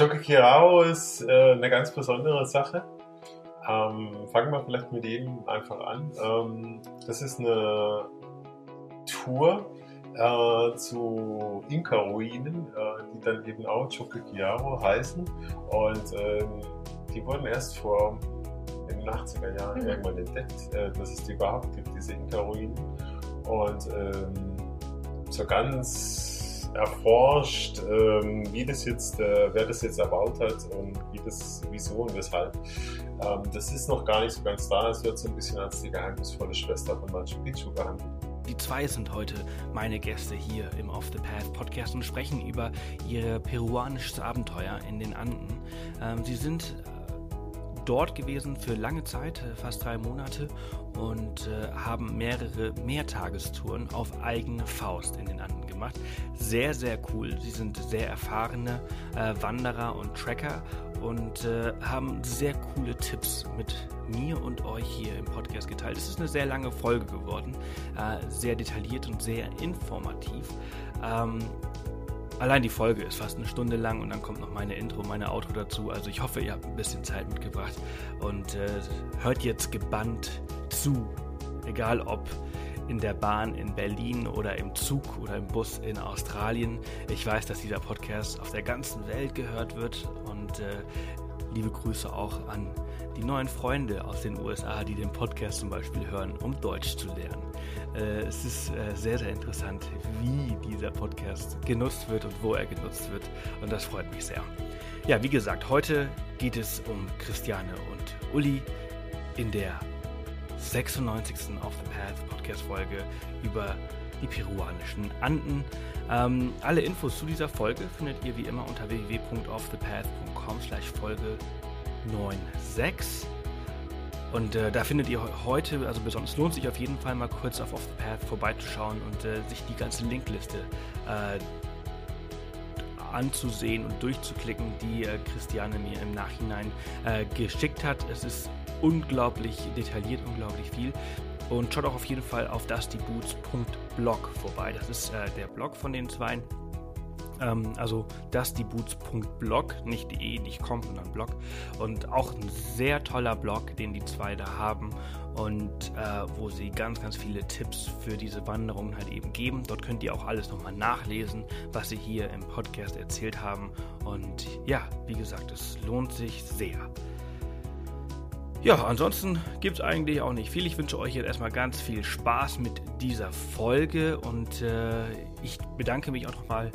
Chocoquirao ist äh, eine ganz besondere Sache. Ähm, fangen wir vielleicht mit dem einfach an. Ähm, das ist eine Tour äh, zu Inka-Ruinen, äh, die dann eben auch Chocoquirao heißen. Und ähm, die wurden erst vor in den 80er Jahren mhm. irgendwann entdeckt, äh, dass es die überhaupt gibt, diese Inka-Ruinen. Und ähm, so ganz erforscht, ähm, wie das jetzt, äh, wer das jetzt erbaut hat und wie das, wieso und weshalb. Ähm, das ist noch gar nicht so ganz da. Es wird so ein bisschen als die geheimnisvolle Schwester von Machu Picchu behandelt. Die zwei sind heute meine Gäste hier im Off the Path Podcast und sprechen über ihr peruanisches Abenteuer in den Anden. Ähm, sie sind dort gewesen für lange Zeit, äh, fast drei Monate, und äh, haben mehrere Mehrtagestouren auf eigene Faust in den Anden gemacht. Sehr, sehr cool. Sie sind sehr erfahrene äh, Wanderer und Tracker und äh, haben sehr coole Tipps mit mir und euch hier im Podcast geteilt. Es ist eine sehr lange Folge geworden, äh, sehr detailliert und sehr informativ. Ähm, Allein die Folge ist fast eine Stunde lang und dann kommt noch meine Intro, meine Outro dazu. Also ich hoffe, ihr habt ein bisschen Zeit mitgebracht und äh, hört jetzt gebannt zu. Egal ob in der Bahn in Berlin oder im Zug oder im Bus in Australien. Ich weiß, dass dieser Podcast auf der ganzen Welt gehört wird und äh, liebe Grüße auch an die neuen Freunde aus den USA, die den Podcast zum Beispiel hören, um Deutsch zu lernen. Äh, es ist äh, sehr, sehr interessant, wie dieser Podcast genutzt wird und wo er genutzt wird. Und das freut mich sehr. Ja, wie gesagt, heute geht es um Christiane und Uli in der 96. Off the Path Podcast Folge über die peruanischen Anden. Ähm, alle Infos zu dieser Folge findet ihr wie immer unter www.offthepath.com slash Folge 96. Und äh, da findet ihr heute, also besonders lohnt sich auf jeden Fall mal kurz auf Off the Path vorbeizuschauen und äh, sich die ganze Linkliste äh, anzusehen und durchzuklicken, die äh, Christiane mir im Nachhinein äh, geschickt hat. Es ist unglaublich detailliert, unglaublich viel. Und schaut auch auf jeden Fall auf dustyboots.blog vorbei. Das ist äh, der Blog von den zwei. Ähm, also dustyboots.blog, nicht de, nicht com, sondern blog. Und auch ein sehr toller Blog, den die zwei da haben und äh, wo sie ganz, ganz viele Tipps für diese Wanderungen halt eben geben. Dort könnt ihr auch alles nochmal nachlesen, was sie hier im Podcast erzählt haben. Und ja, wie gesagt, es lohnt sich sehr. Ja, ansonsten gibt es eigentlich auch nicht viel. Ich wünsche euch jetzt erstmal ganz viel Spaß mit dieser Folge und äh, ich bedanke mich auch nochmal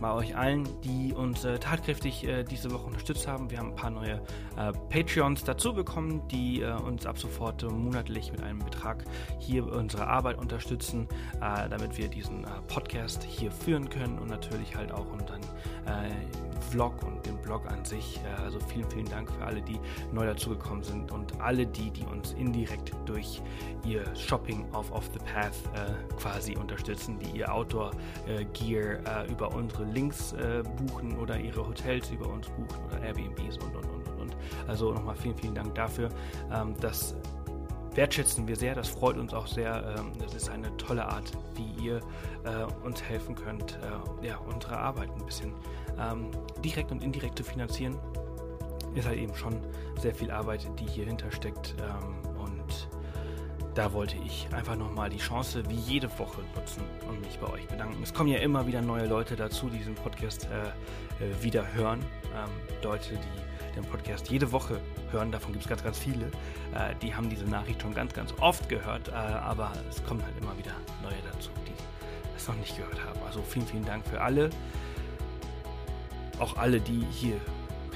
bei euch allen, die uns äh, tatkräftig äh, diese Woche unterstützt haben. Wir haben ein paar neue äh, Patreons dazu bekommen, die äh, uns ab sofort monatlich mit einem Betrag hier unsere Arbeit unterstützen, äh, damit wir diesen äh, Podcast hier führen können und natürlich halt auch unseren Vlog und den Blog an sich. also vielen, vielen Dank für alle, die neu dazugekommen sind und alle die, die uns indirekt durch ihr Shopping auf Off the Path quasi unterstützen, die ihr Outdoor-Gear über unsere Links äh, buchen oder ihre Hotels über uns buchen oder Airbnbs und und und und. und. Also nochmal vielen, vielen Dank dafür. Ähm, das wertschätzen wir sehr, das freut uns auch sehr. Ähm, das ist eine tolle Art, wie ihr äh, uns helfen könnt, äh, ja, unsere Arbeit ein bisschen ähm, direkt und indirekt zu finanzieren. Ist halt eben schon sehr viel Arbeit, die hier hintersteckt. Ähm, da wollte ich einfach nochmal die Chance wie jede Woche nutzen und mich bei euch bedanken. Es kommen ja immer wieder neue Leute dazu, die diesen Podcast äh, äh, wieder hören. Ähm, Leute, die den Podcast jede Woche hören, davon gibt es ganz, ganz viele. Äh, die haben diese Nachricht schon ganz, ganz oft gehört, äh, aber es kommen halt immer wieder neue dazu, die es noch nicht gehört haben. Also vielen, vielen Dank für alle. Auch alle, die hier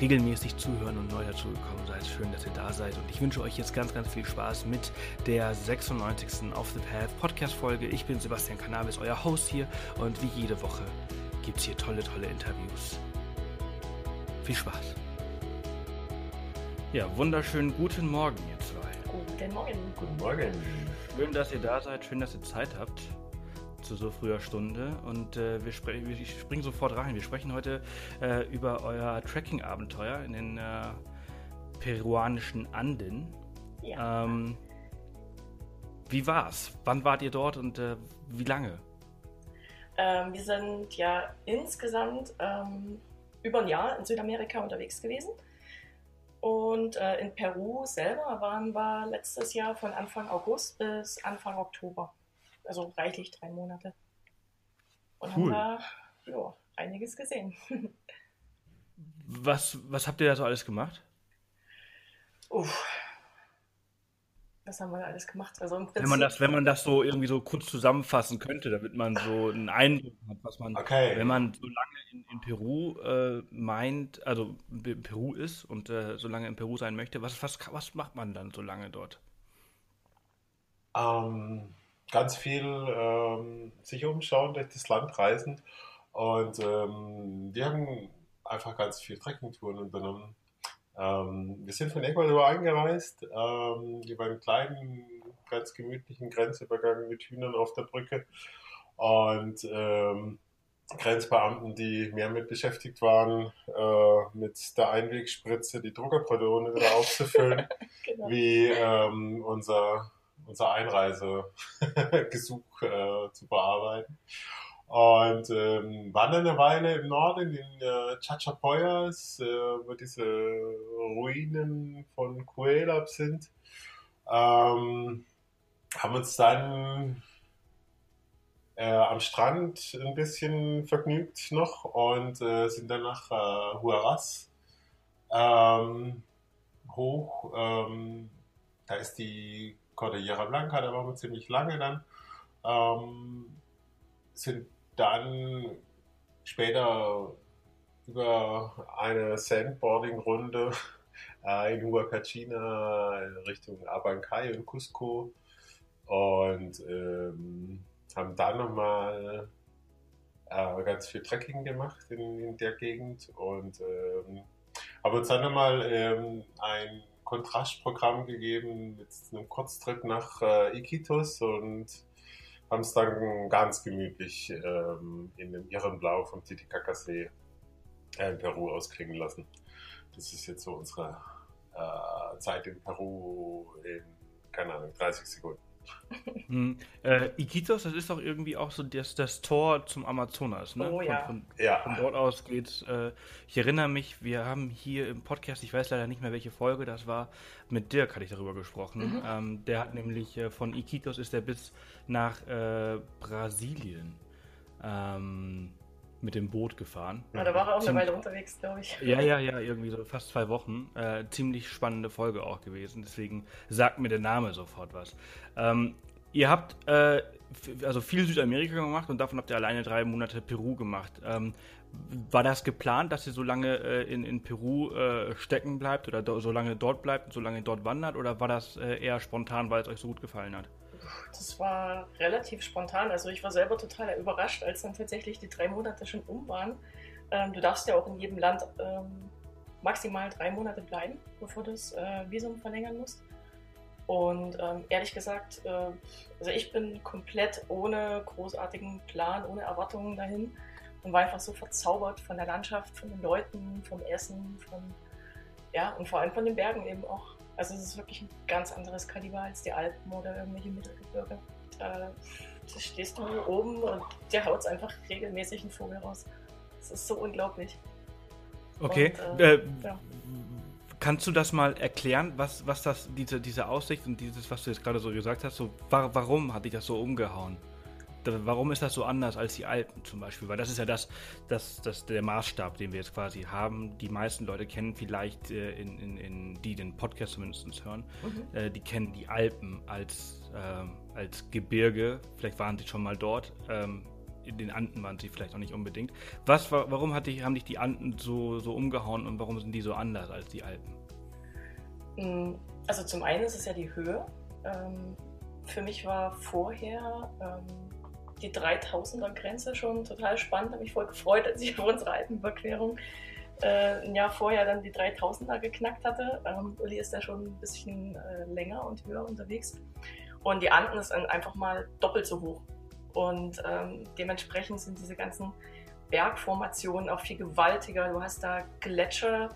regelmäßig zuhören und neu dazugekommen seid. Schön, dass ihr da seid. Und ich wünsche euch jetzt ganz, ganz viel Spaß mit der 96. Off the Path Podcast-Folge. Ich bin Sebastian Cannabis, euer Host hier. Und wie jede Woche gibt es hier tolle, tolle Interviews. Viel Spaß. Ja, wunderschönen guten Morgen, ihr zwei. Guten Morgen. Guten Morgen. Schön, dass ihr da seid. Schön, dass ihr Zeit habt zu so früher Stunde und äh, wir, spre wir springen sofort rein. Wir sprechen heute äh, über euer Trekking-Abenteuer in den äh, peruanischen Anden. Ja. Ähm, wie war's? Wann wart ihr dort und äh, wie lange? Ähm, wir sind ja insgesamt ähm, über ein Jahr in Südamerika unterwegs gewesen. Und äh, in Peru selber waren wir letztes Jahr von Anfang August bis Anfang Oktober. Also reichlich drei Monate. Und cool. haben da jo, einiges gesehen. was, was habt ihr da so alles gemacht? Uff, was haben wir alles gemacht? Also wenn man das, wenn man das so irgendwie so kurz zusammenfassen könnte, damit man so einen Eindruck hat, was man, okay. wenn man so lange in, in Peru äh, meint, also in Peru ist und äh, so lange in Peru sein möchte, was, was, was macht man dann so lange dort? Ähm, ganz viel ähm, sich umschauen, durch das Land reisen und ähm, wir haben einfach ganz viel Trekkingtouren unternommen. Ähm, wir sind von Ecuador eingereist, ähm, über einen kleinen, ganz gemütlichen Grenzübergang mit Hühnern auf der Brücke und ähm, Grenzbeamten, die mehr mit beschäftigt waren, äh, mit der Einwegspritze die Druckerpatrone wieder aufzufüllen, genau. wie ähm, unser, unser Einreisegesuch äh, zu bearbeiten. Und ähm, waren dann eine Weile im Norden in äh, Chachapoyas, äh, wo diese Ruinen von Cuelap sind. Ähm, haben uns dann äh, am Strand ein bisschen vergnügt noch und äh, sind dann nach äh, Huaraz ähm, hoch. Ähm, da ist die Cordillera Blanca, da waren wir ziemlich lange dann. Ähm, sind dann später über eine Sandboarding-Runde äh, in Huacachina Richtung Abancay und Cusco und ähm, haben dann nochmal äh, ganz viel Trekking gemacht in, in der Gegend und ähm, haben uns dann nochmal ähm, ein Kontrastprogramm gegeben mit einem Kurztrip nach äh, Iquitos und haben es dann ganz gemütlich ähm, in dem irren Blau vom Titicacasee äh, in Peru ausklingen lassen. Das ist jetzt so unsere äh, Zeit in Peru in, keine Ahnung, 30 Sekunden. Hm. Äh, Iquitos, das ist doch irgendwie auch so das, das Tor zum Amazonas. Ne? Oh ja. Von, von, ja. von dort aus geht äh, Ich erinnere mich, wir haben hier im Podcast, ich weiß leider nicht mehr welche Folge, das war mit Dirk, hatte ich darüber gesprochen. Mhm. Ähm, der hat nämlich äh, von Iquitos ist er bis nach äh, Brasilien. Ähm, mit dem Boot gefahren. Ja, da war er auch eine Weile unterwegs, glaube ich. Ja, ja, ja, irgendwie so fast zwei Wochen. Äh, ziemlich spannende Folge auch gewesen. Deswegen sagt mir der Name sofort was. Ähm, ihr habt äh, also viel Südamerika gemacht und davon habt ihr alleine drei Monate Peru gemacht. Ähm, war das geplant, dass ihr so lange äh, in, in Peru äh, stecken bleibt oder so lange dort bleibt und so lange dort wandert? Oder war das äh, eher spontan, weil es euch so gut gefallen hat? Das war relativ spontan. Also ich war selber total überrascht, als dann tatsächlich die drei Monate schon um waren. Ähm, du darfst ja auch in jedem Land ähm, maximal drei Monate bleiben, bevor du das äh, Visum verlängern musst. Und ähm, ehrlich gesagt, äh, also ich bin komplett ohne großartigen Plan, ohne Erwartungen dahin und war einfach so verzaubert von der Landschaft, von den Leuten, vom Essen, von ja und vor allem von den Bergen eben auch. Also es ist wirklich ein ganz anderes Kaliber als die Alpen oder irgendwelche Mittelgebirge. Da, da stehst du oben und dir haut einfach regelmäßig einen Vogel raus. Das ist so unglaublich. Okay. Und, äh, äh, ja. Kannst du das mal erklären, was, was das, diese, diese Aussicht und dieses, was du jetzt gerade so gesagt hast, so, warum hat dich das so umgehauen? Warum ist das so anders als die Alpen zum Beispiel? Weil das ist ja das, das, das der Maßstab, den wir jetzt quasi haben. Die meisten Leute kennen vielleicht, äh, in, in, in, die den Podcast zumindest hören, mhm. äh, die kennen die Alpen als, äh, als Gebirge. Vielleicht waren sie schon mal dort. Ähm, in den Anden waren sie vielleicht auch nicht unbedingt. Was, warum hat dich, haben dich die Anden so, so umgehauen und warum sind die so anders als die Alpen? Mm, also zum einen ist es ja die Höhe. Ähm, für mich war vorher ähm, die 3000er Grenze schon total spannend. Habe mich voll gefreut, als ich auf unsere Alpenüberquerung äh, ein Jahr vorher dann die 3000er geknackt hatte. Ähm, Uli ist da schon ein bisschen äh, länger und höher unterwegs. Und die Anden ist einfach mal doppelt so hoch. Und ähm, dementsprechend sind diese ganzen Bergformationen auch viel gewaltiger. Du hast da Gletscher,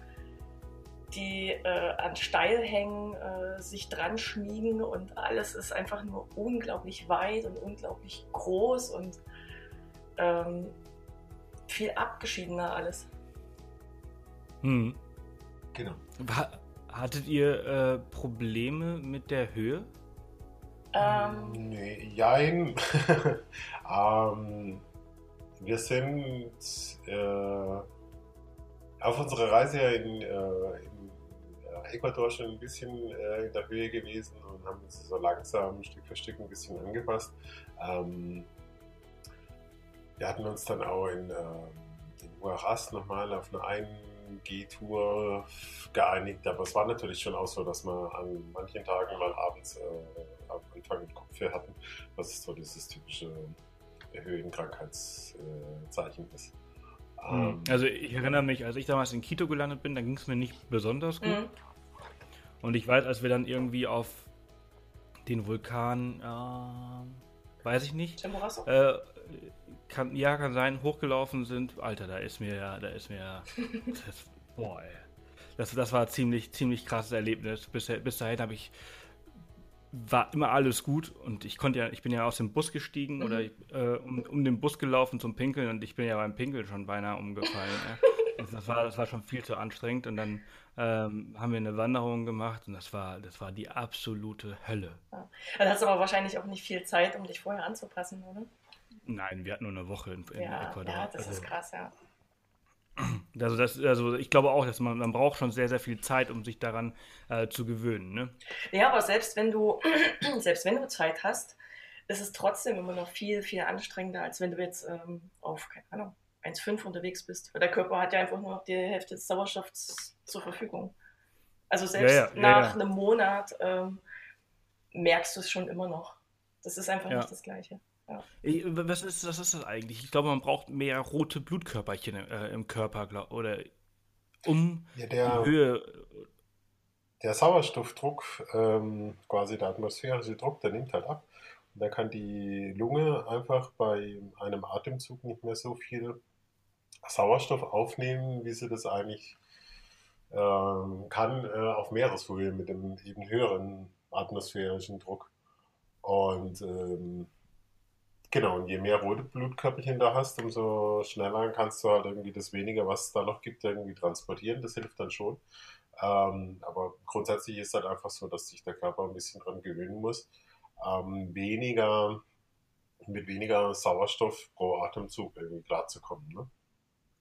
die äh, an Steilhängen äh, sich dran schmiegen und alles ist einfach nur unglaublich weit und unglaublich groß und ähm, viel abgeschiedener alles. Hm. Genau. Hattet ihr äh, Probleme mit der Höhe? Ähm, Nee, jein. ähm, wir sind äh, auf unserer Reise ja in, äh, in Ecuador schon ein bisschen äh, in der Höhe gewesen und haben uns so langsam Stück für Stück ein bisschen angepasst. Ähm, wir hatten uns dann auch in, äh, in Huaraz nochmal auf eine 1G-Tour geeinigt, aber es war natürlich schon auch so, dass wir an manchen Tagen mal abends äh, am Anfang mit Kopfweh hatten, was so dieses typische Höhenkrankheitszeichen ist. Ähm, Also ich erinnere mich, als ich damals in Quito gelandet bin, da ging es mir nicht besonders gut. mhm. Und ich weiß, als wir dann irgendwie auf den Vulkan, äh, weiß ich nicht, äh, kann, ja, kann sein, hochgelaufen sind. Alter, da ist mir ja, da ist mir ja, das, boah, ey. Das, das war ziemlich, ziemlich krasses Erlebnis. Bis, bis dahin habe ich, war immer alles gut und ich konnte ja, ich bin ja aus dem Bus gestiegen Mhm. oder äh, um, um den Bus gelaufen zum Pinkeln und ich bin ja beim Pinkeln schon beinahe umgefallen. ja. das, war, das war schon viel zu anstrengend und dann ähm, haben wir eine Wanderung gemacht und das war, das war die absolute Hölle. Dann hast du aber wahrscheinlich auch nicht viel Zeit, um dich vorher anzupassen, oder? Nein, wir hatten nur eine Woche in, in Ja, Ecuador. ja, das also, ist krass, ja. Also, das, also ich glaube auch, dass man, man braucht schon sehr, sehr viel Zeit, um sich daran äh, zu gewöhnen. Ne? Ja, aber selbst wenn du, selbst wenn du Zeit hast, ist es trotzdem immer noch viel, viel anstrengender, als wenn du jetzt ähm, auf, keine Ahnung, 1,5 unterwegs bist. Weil der Körper hat ja einfach nur noch die Hälfte des Sauerstoffs zur Verfügung. Also selbst Ja, ja, nach ja. einem Monat ähm, merkst du es schon immer noch. Das ist einfach nicht das Gleiche. Ich, was, ist, was ist das eigentlich? Ich glaube, man braucht mehr rote Blutkörperchen äh, im Körper, glaub, oder um ja, die der, Höhe. der Sauerstoffdruck, ähm, quasi der atmosphärische Druck, der nimmt halt ab. Und da kann die Lunge einfach bei einem Atemzug nicht mehr so viel Sauerstoff aufnehmen, wie sie das eigentlich ähm, kann äh, auf Meereshöhe mit dem eben höheren atmosphärischen Druck. Und ähm, genau, und je mehr rote Blutkörperchen da hast, umso schneller kannst du halt irgendwie das weniger, was es da noch gibt, irgendwie transportieren. Das hilft dann schon. Ähm, aber grundsätzlich ist halt einfach so, dass sich der Körper ein bisschen dran gewöhnen muss, ähm, weniger, mit weniger Sauerstoff pro Atemzug irgendwie klarzukommen. Ne?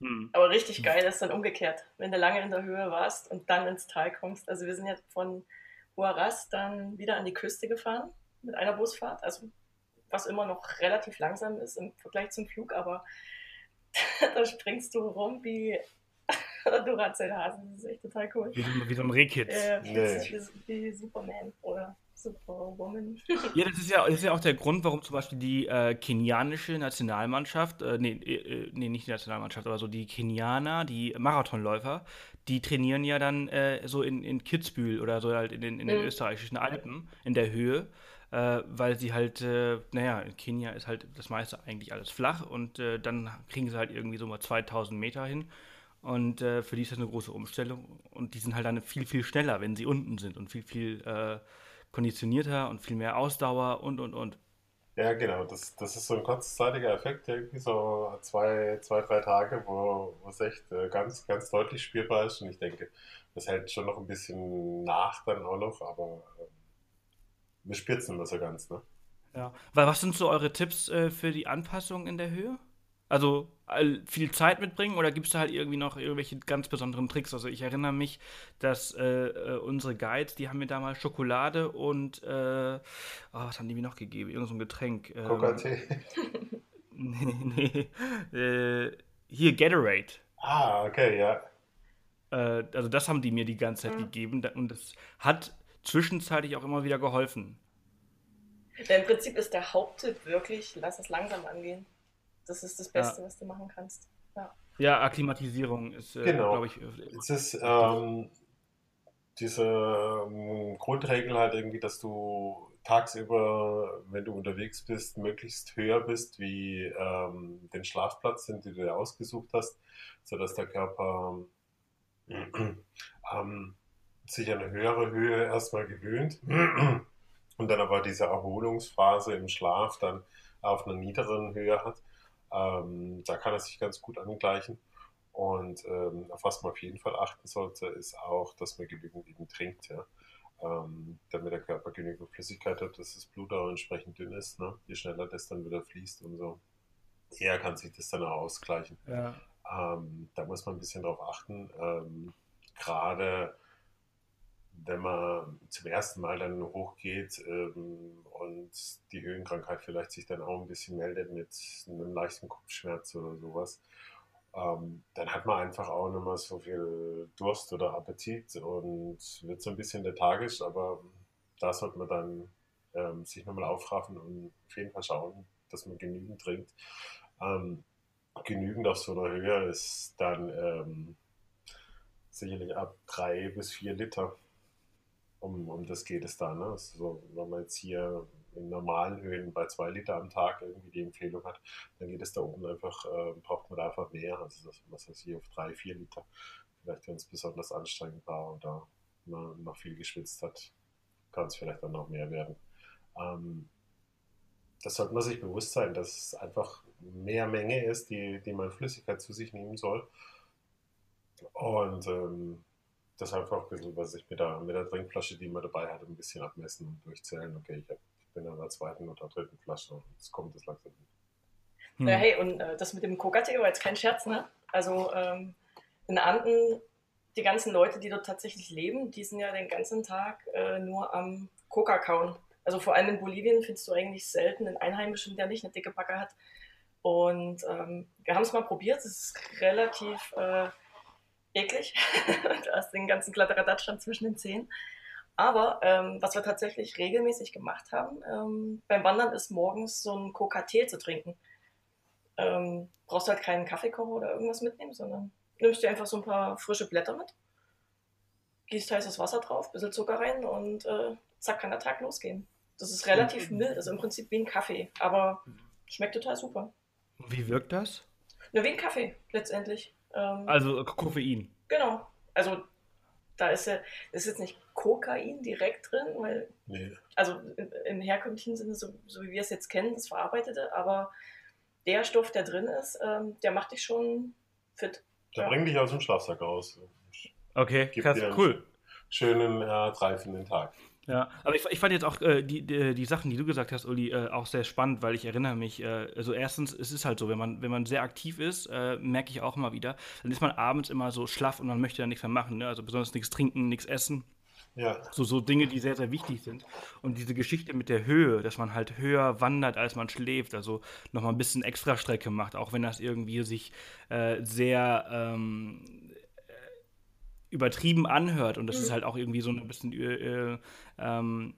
Hm. Aber richtig geil ist dann umgekehrt, wenn du lange in der Höhe warst und dann ins Tal kommst. Also wir sind jetzt von Huaraz dann wieder an die Küste gefahren mit einer Busfahrt, also was immer noch relativ langsam ist im Vergleich zum Flug, aber da springst du rum wie Duracell-Hase. Das ist echt total cool. Wie, so- wie so ein Rehkitz. Äh, sich wie, wie Superman oder Superwoman. Ja, das ist ja, das ist ja auch der Grund, warum zum Beispiel die äh, kenianische Nationalmannschaft, äh, nee, äh, nee, nicht die Nationalmannschaft, aber so die Kenianer, die Marathonläufer, die trainieren ja dann äh, so in, in Kitzbühel oder so halt in den, in den Mhm. österreichischen Alpen in der Höhe, äh, weil sie halt, äh, naja, in Kenia ist halt das meiste eigentlich alles flach und äh, dann kriegen sie halt irgendwie so mal 2000 Meter hin. Und äh, für die ist das eine große Umstellung. Und die sind halt dann viel, viel schneller, wenn sie unten sind und viel, viel äh, konditionierter und viel mehr Ausdauer und, und, und. Ja, genau. Das, das ist so ein kurzzeitiger Effekt, irgendwie so zwei, zwei drei Tage, wo, es echt äh, ganz, ganz deutlich spürbar ist. Und ich denke, das hält schon noch ein bisschen nach dann auch noch, aber wir nicht mehr so ganz, ne? Ja. Weil was sind so eure Tipps äh, für die Anpassung in der Höhe? Also viel Zeit mitbringen oder gibt es da halt irgendwie noch irgendwelche ganz besonderen Tricks? Also ich erinnere mich, dass äh, äh, unsere Guides, die haben mir damals Schokolade und äh, oh, was haben die mir noch gegeben? Irgend so ein Getränk. Ähm, Coca-Tee. nee, nee. Äh, hier Gatorade. Ah, okay, ja. Äh, also das haben die mir die ganze Zeit Mhm. gegeben und das hat zwischenzeitlich auch immer wieder geholfen. Ja, Im Prinzip ist der Haupttipp wirklich, lass es langsam angehen. Das ist das Beste, was du machen kannst. Ja, Akklimatisierung ist, äh, Genau. glaube ich, äh, Es ist ähm, diese ähm, Grundregel halt irgendwie, dass du tagsüber, wenn du unterwegs bist, möglichst höher bist wie ähm, den Schlafplatz, den du dir ausgesucht hast, sodass der Körper ähm, sich an eine höhere Höhe erstmal gewöhnt und dann aber diese Erholungsphase im Schlaf dann auf einer niederen Höhe hat. Ähm, da kann er sich ganz gut angleichen. Und ähm, auf was man auf jeden Fall achten sollte, ist auch, dass man genügend eben trinkt, ja. Ähm, damit der Körper genügend Flüssigkeit hat, dass das Blut auch entsprechend dünn ist. Ne? Je schneller das dann wieder fließt, umso eher kann sich das dann auch ausgleichen. Ja. Ähm, da muss man ein bisschen drauf achten. Ähm, Gerade wenn man zum ersten Mal dann hochgeht ähm, und die Höhenkrankheit vielleicht sich dann auch ein bisschen meldet mit einem leichten Kopfschmerz oder sowas, ähm, dann hat man einfach auch nicht mehr so viel Durst oder Appetit und wird so ein bisschen lethargisch, aber da sollte man dann ähm, sich nochmal aufraffen und auf jeden Fall schauen, dass man genügend trinkt. Ähm, genügend auf so einer Höhe ist dann ähm, sicherlich ab drei bis vier Liter. Um, um das geht es da. Ne? Also, wenn man jetzt hier in normalen Höhen bei zwei Liter am Tag irgendwie die Empfehlung hat, dann geht es da oben einfach, äh, braucht man da einfach mehr. Also das, was heißt hier auf drei, vier Liter. Vielleicht, wenn es besonders anstrengend war oder man noch viel geschwitzt hat, kann es vielleicht dann noch mehr werden. Ähm, das sollte man sich bewusst sein, dass es einfach mehr Menge ist, die, die man Flüssigkeit zu sich nehmen soll. Und ähm, das einfach ein bisschen, was ich mit der, mit der Trinkflasche, die man dabei hat, ein bisschen abmessen und durchzählen. Okay, ich, hab, ich bin an der zweiten oder dritten Flasche und es kommt das langsam. Hm. Ja, hey, und äh, das mit dem Coca-Tee war jetzt kein Scherz, ne? Also ähm, in Anden, die ganzen Leute, die dort tatsächlich leben, die sind ja den ganzen Tag äh, nur am Coca kauen. Also vor allem in Bolivien findest du eigentlich selten einen Einheimischen, der nicht eine dicke Backe hat. Und ähm, wir haben es mal probiert, es ist relativ äh, eklig. du hast den ganzen Kladderadatsch dann zwischen den Zähnen. Aber ähm, was wir tatsächlich regelmäßig gemacht haben ähm, beim Wandern, ist morgens so einen Coca-Tee zu trinken. Ähm, brauchst halt keinen Kaffeekocher oder irgendwas mitnehmen, sondern nimmst dir einfach so ein paar frische Blätter mit, gießt heißes Wasser drauf, bisschen Zucker rein und äh, zack, kann der Tag losgehen. Das ist relativ mhm. mild, also im Prinzip wie ein Kaffee, aber schmeckt total super. Wie wirkt das? Nur wie ein Kaffee letztendlich. Ähm, also Koffein. Genau. Also da ist ja, ist jetzt nicht Kokain direkt drin, weil, nee. also im herkömmlichen Sinne, so, so, wie wir es jetzt kennen, das Verarbeitete, aber der Stoff, der drin ist, ähm, der macht dich schon fit. Der ja. bringt dich aus dem Schlafsack raus. Okay, krass, cool. Schönen, äh, reifenden Tag. Ja, aber ich, ich fand jetzt auch äh, die, die, die, Sachen, die du gesagt hast, Uli, äh, auch sehr spannend, weil ich erinnere mich, äh, also erstens, es ist halt so, wenn man, wenn man sehr aktiv ist, äh, merke ich auch immer wieder, dann ist man abends immer so schlaff und man möchte dann nichts mehr machen, ne? also besonders nichts trinken, nichts essen. Ja. So, so Dinge, die sehr, sehr wichtig sind. Und diese Geschichte mit der Höhe, dass man halt höher wandert, als man schläft, also nochmal ein bisschen extra Strecke macht, auch wenn das irgendwie sich äh, sehr ähm, übertrieben anhört und das mhm. ist halt auch irgendwie so ein bisschen äh, ähm,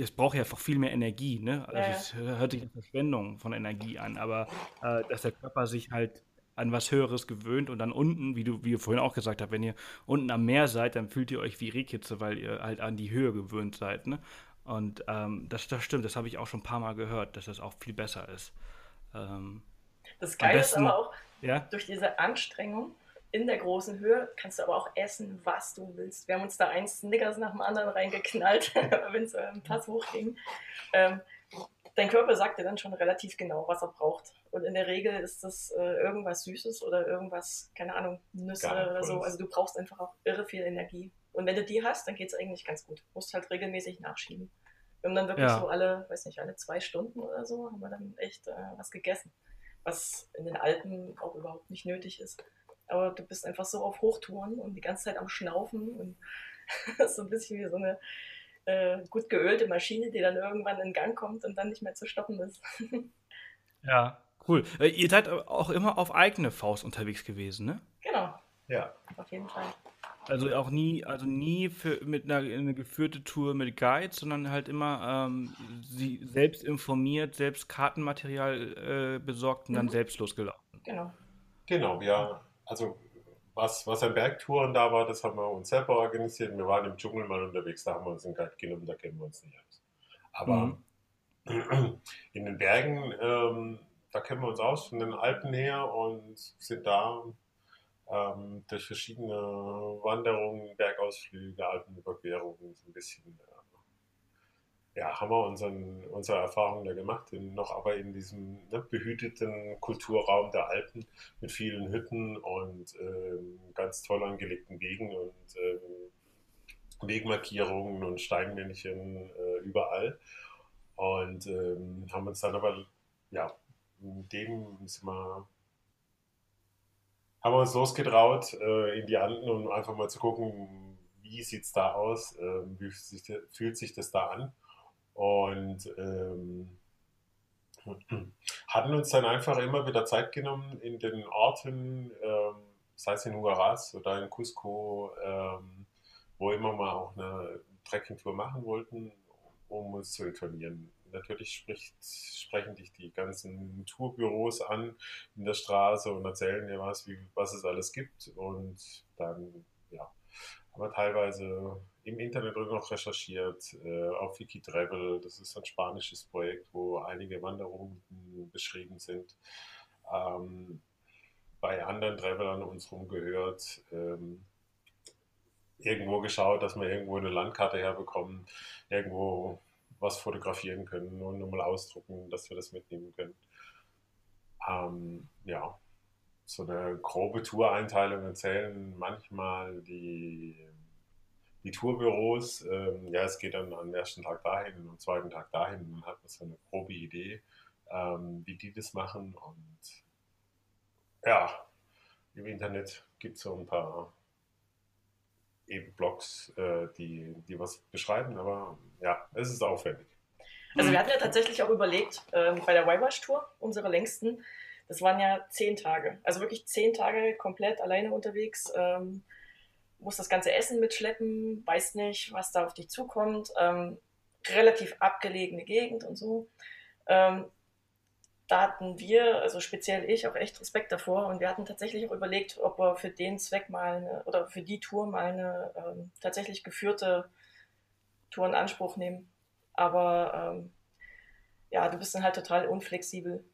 es braucht ja einfach viel mehr Energie, ne? Also ja. es hört sich als Verschwendung von Energie an, aber äh, dass der Körper sich halt an was Höheres gewöhnt und dann unten, wie du, wie ihr vorhin auch gesagt habt, wenn ihr unten am Meer seid, dann fühlt ihr euch wie Rehkitze, weil ihr halt an die Höhe gewöhnt seid, ne? Und ähm, das, das stimmt, das habe ich auch schon ein paar Mal gehört, dass das auch viel besser ist. Ähm, das Geile ist aber auch, ja? durch diese Anstrengung in der großen Höhe kannst du aber auch essen, was du willst. Wir haben uns da ein Snickers nach dem anderen reingeknallt, wenn es ein Pass hochging. Ähm, dein Körper sagt dir dann schon relativ genau, was er braucht. Und in der Regel ist das äh, irgendwas Süßes oder irgendwas, keine Ahnung, Nüsse oder so. Also du brauchst einfach auch irre viel Energie. Und wenn du die hast, dann geht es eigentlich ganz gut. Du musst halt regelmäßig nachschieben. Wir haben dann wirklich ja. so alle, weiß nicht, alle zwei Stunden oder so, haben wir dann echt äh, was gegessen. Was in den Alpen auch überhaupt nicht nötig ist. Aber du bist einfach so auf Hochtouren und die ganze Zeit am Schnaufen und das ist so ein bisschen wie so eine äh, gut geölte Maschine, die dann irgendwann in Gang kommt und dann nicht mehr zu stoppen ist. ja, cool. Äh, ihr seid auch immer auf eigene Faust unterwegs gewesen, ne? Genau. Ja. Auf jeden Fall. Also auch nie, also nie für, mit einer eine geführte Tour mit Guides, sondern halt immer ähm, sie selbst informiert, selbst Kartenmaterial äh, besorgt und mhm. dann selbst losgelaufen. Genau. Genau, wir also was, was an Bergtouren da war, das haben wir uns selber organisiert. Wir waren im Dschungel mal unterwegs, da haben wir uns einen Guide genommen, da kennen wir uns nicht aus. Aber mhm. in den Bergen, ähm, da kennen wir uns aus von den Alpen her und sind da ähm, durch verschiedene Wanderungen, Bergausflüge, Alpenüberquerungen so ein bisschen ja, haben wir unseren, unsere Erfahrungen da gemacht, in, noch aber in diesem ne, behüteten Kulturraum der Alpen mit vielen Hütten und ähm, ganz toll angelegten Wegen und ähm, Wegmarkierungen und Steinmännchen äh, überall. Und ähm, haben uns dann aber, ja, in dem sind wir, haben wir uns losgetraut äh, in die Anden, um einfach mal zu gucken, wie sieht es da aus, äh, wie fühlt sich das da an. Und ähm, hatten uns dann einfach immer wieder Zeit genommen in den Orten, ähm, sei es in Huaraz oder in Cusco, ähm, wo immer mal auch eine Trekkingtour machen wollten, um uns zu informieren. Natürlich spricht, sprechen dich die ganzen Tourbüros an in der Straße und erzählen dir was, wie, was es alles gibt. Und dann, ja, aber teilweise im Internet noch recherchiert, äh, auf Wikitravel. Das ist ein spanisches Projekt, wo einige Wanderungen beschrieben sind. Ähm, bei anderen Travelern uns rumgehört. Ähm, irgendwo geschaut, dass wir irgendwo eine Landkarte herbekommen, irgendwo was fotografieren können und nochmal ausdrucken, dass wir das mitnehmen können. Ähm, ja, so eine grobe Toureinteilung erzählen manchmal die die Tourbüros, ähm, ja, es geht dann am ersten Tag dahin und am zweiten Tag dahin. Dann hat man so eine grobe Idee, ähm, wie die das machen. Und ja, im Internet gibt es so ein paar eben Blogs, äh, die, die was beschreiben, aber ja, es ist aufwendig. Also wir hatten ja tatsächlich auch überlegt, ähm, bei der Y-Wash-Tour, unsere längsten, das waren ja zehn Tage. Also wirklich zehn Tage komplett alleine unterwegs. Ähm, muss das ganze Essen mitschleppen, weiß nicht, was da auf dich zukommt. Ähm, relativ abgelegene Gegend und so. Ähm, da hatten wir, also speziell ich, auch echt Respekt davor und wir hatten tatsächlich auch überlegt, ob wir für den Zweck mal eine, oder für die Tour mal eine ähm, tatsächlich geführte Tour in Anspruch nehmen. Aber ähm, ja, du bist dann halt total unflexibel.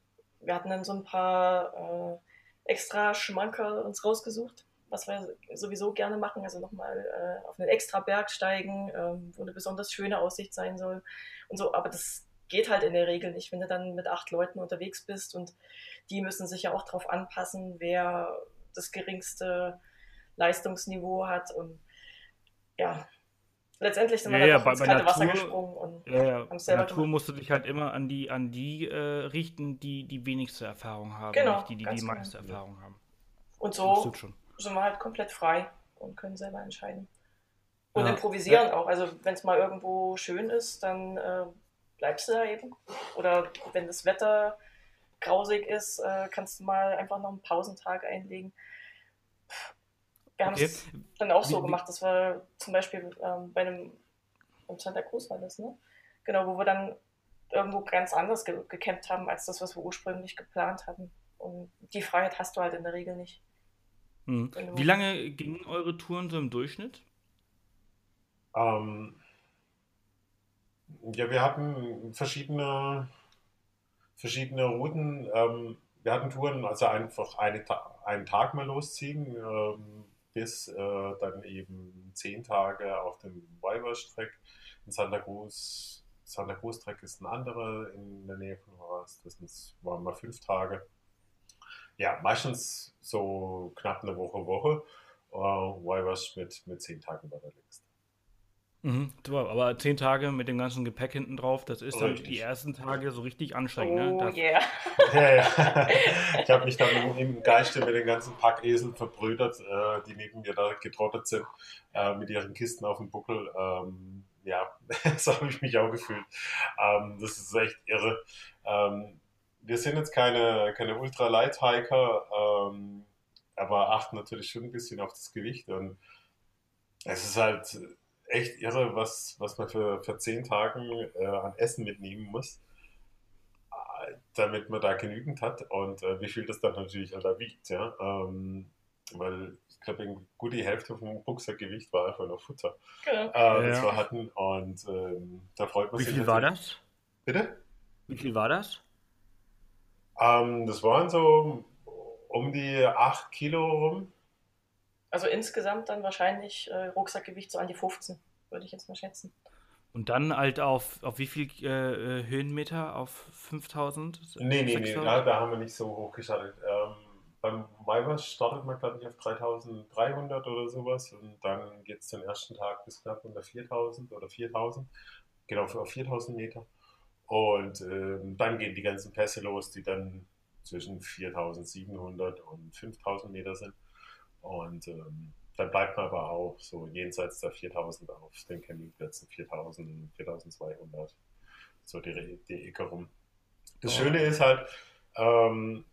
Wir hatten dann so ein paar äh, extra Schmankerl uns rausgesucht, was wir sowieso gerne machen, also nochmal äh, auf einen extra Berg steigen, ähm, wo eine besonders schöne Aussicht sein soll und so. Aber das geht halt in der Regel nicht, wenn du dann mit acht Leuten unterwegs bist und die müssen sich ja auch darauf anpassen, wer das geringste Leistungsniveau hat und ja, letztendlich sind wir ja, dann ja, ins bei, kalte bei Wasser Natur, gesprungen und ja, ja. haben Bei selber Natur gemacht. musst du dich halt immer an die, an die äh, richten, die die wenigste Erfahrung haben, Genau, nicht die, die die genau. meiste Erfahrung haben. Und so tut schon. Sind wir halt komplett frei und können selber entscheiden. Und Ja. improvisieren auch. Also wenn es mal irgendwo schön ist, dann äh, bleibst du da eben. Oder wenn das Wetter grausig ist, äh, kannst du mal einfach noch einen Pausentag einlegen. Wir haben Okay. es dann auch so Wie- gemacht, dass wir zum Beispiel ähm, bei einem im Santa Cruz war das, ne? Genau, wo wir dann irgendwo ganz anders ge gecampt haben, als das, was wir ursprünglich geplant hatten. Und die Freiheit hast du halt in der Regel nicht. Mhm. Wie lange gingen eure Touren so im Durchschnitt? Ähm, ja, wir hatten verschiedene, verschiedene Routen. Ähm, wir hatten Touren, also einfach eine, einen Tag mal losziehen, ähm, bis äh, dann eben zehn Tage auf dem Weiberstreck in Santa Cruz. Santa Cruz Trek ist ein anderer in der Nähe von Horas. Das waren mal fünf Tage. Ja, meistens so knapp eine Woche, Woche. Äh, Weiberst mit, mit zehn Tagen längste. Mhm. Aber zehn Tage mit dem ganzen Gepäck hinten drauf, das ist dann Richtig. die ersten Tage so richtig anstrengend. Oh ne? Das, yeah. Ja, ja. Ich habe mich dann im, im Geiste mit den ganzen Packeseln verbrüdert, äh, die neben mir da getrottet sind, äh, mit ihren Kisten auf dem Buckel. Ähm, ja, so habe ich mich auch gefühlt. Ähm, das ist echt irre. Ähm, wir sind jetzt keine, keine Ultra-Light-Hiker, ähm, aber achten natürlich schon ein bisschen auf das Gewicht. Und es ist halt echt irre, was, was man für, für zehn Tagen äh, an Essen mitnehmen muss damit man da genügend hat und äh, wie viel das dann natürlich da wiegt, ja. Ähm, weil ich glaube, gut die Hälfte vom Rucksackgewicht war einfach nur Futter, Genau. äh, Ja, das ja. wir hatten und ähm, da freut man wie sich. viel war natürlich- das? Bitte? Wie viel war das? Ähm, das waren so um die 8 Kilo rum. Also insgesamt dann wahrscheinlich äh, Rucksackgewicht so an die 15, würde ich jetzt mal schätzen. Und dann halt auf, auf wie viel äh, äh Höhenmeter? Auf 5000? Nee, nee, nee, da, da, haben wir nicht so hoch gestartet. Ähm, beim Maiwas startet man, glaube ich, auf 3300 oder sowas und dann geht es den ersten Tag bis knapp unter 4000 oder 4000, genau auf 4000 Meter. Und ähm, dann gehen die ganzen Pässe los, die dann zwischen 4700 und 5000 Meter sind. Und ähm, dann bleibt man aber auch so jenseits der 4000 auf den Campingplätzen, 4000, 4200, so die, die Ecke rum. Das oh. Schöne ist halt, ähm,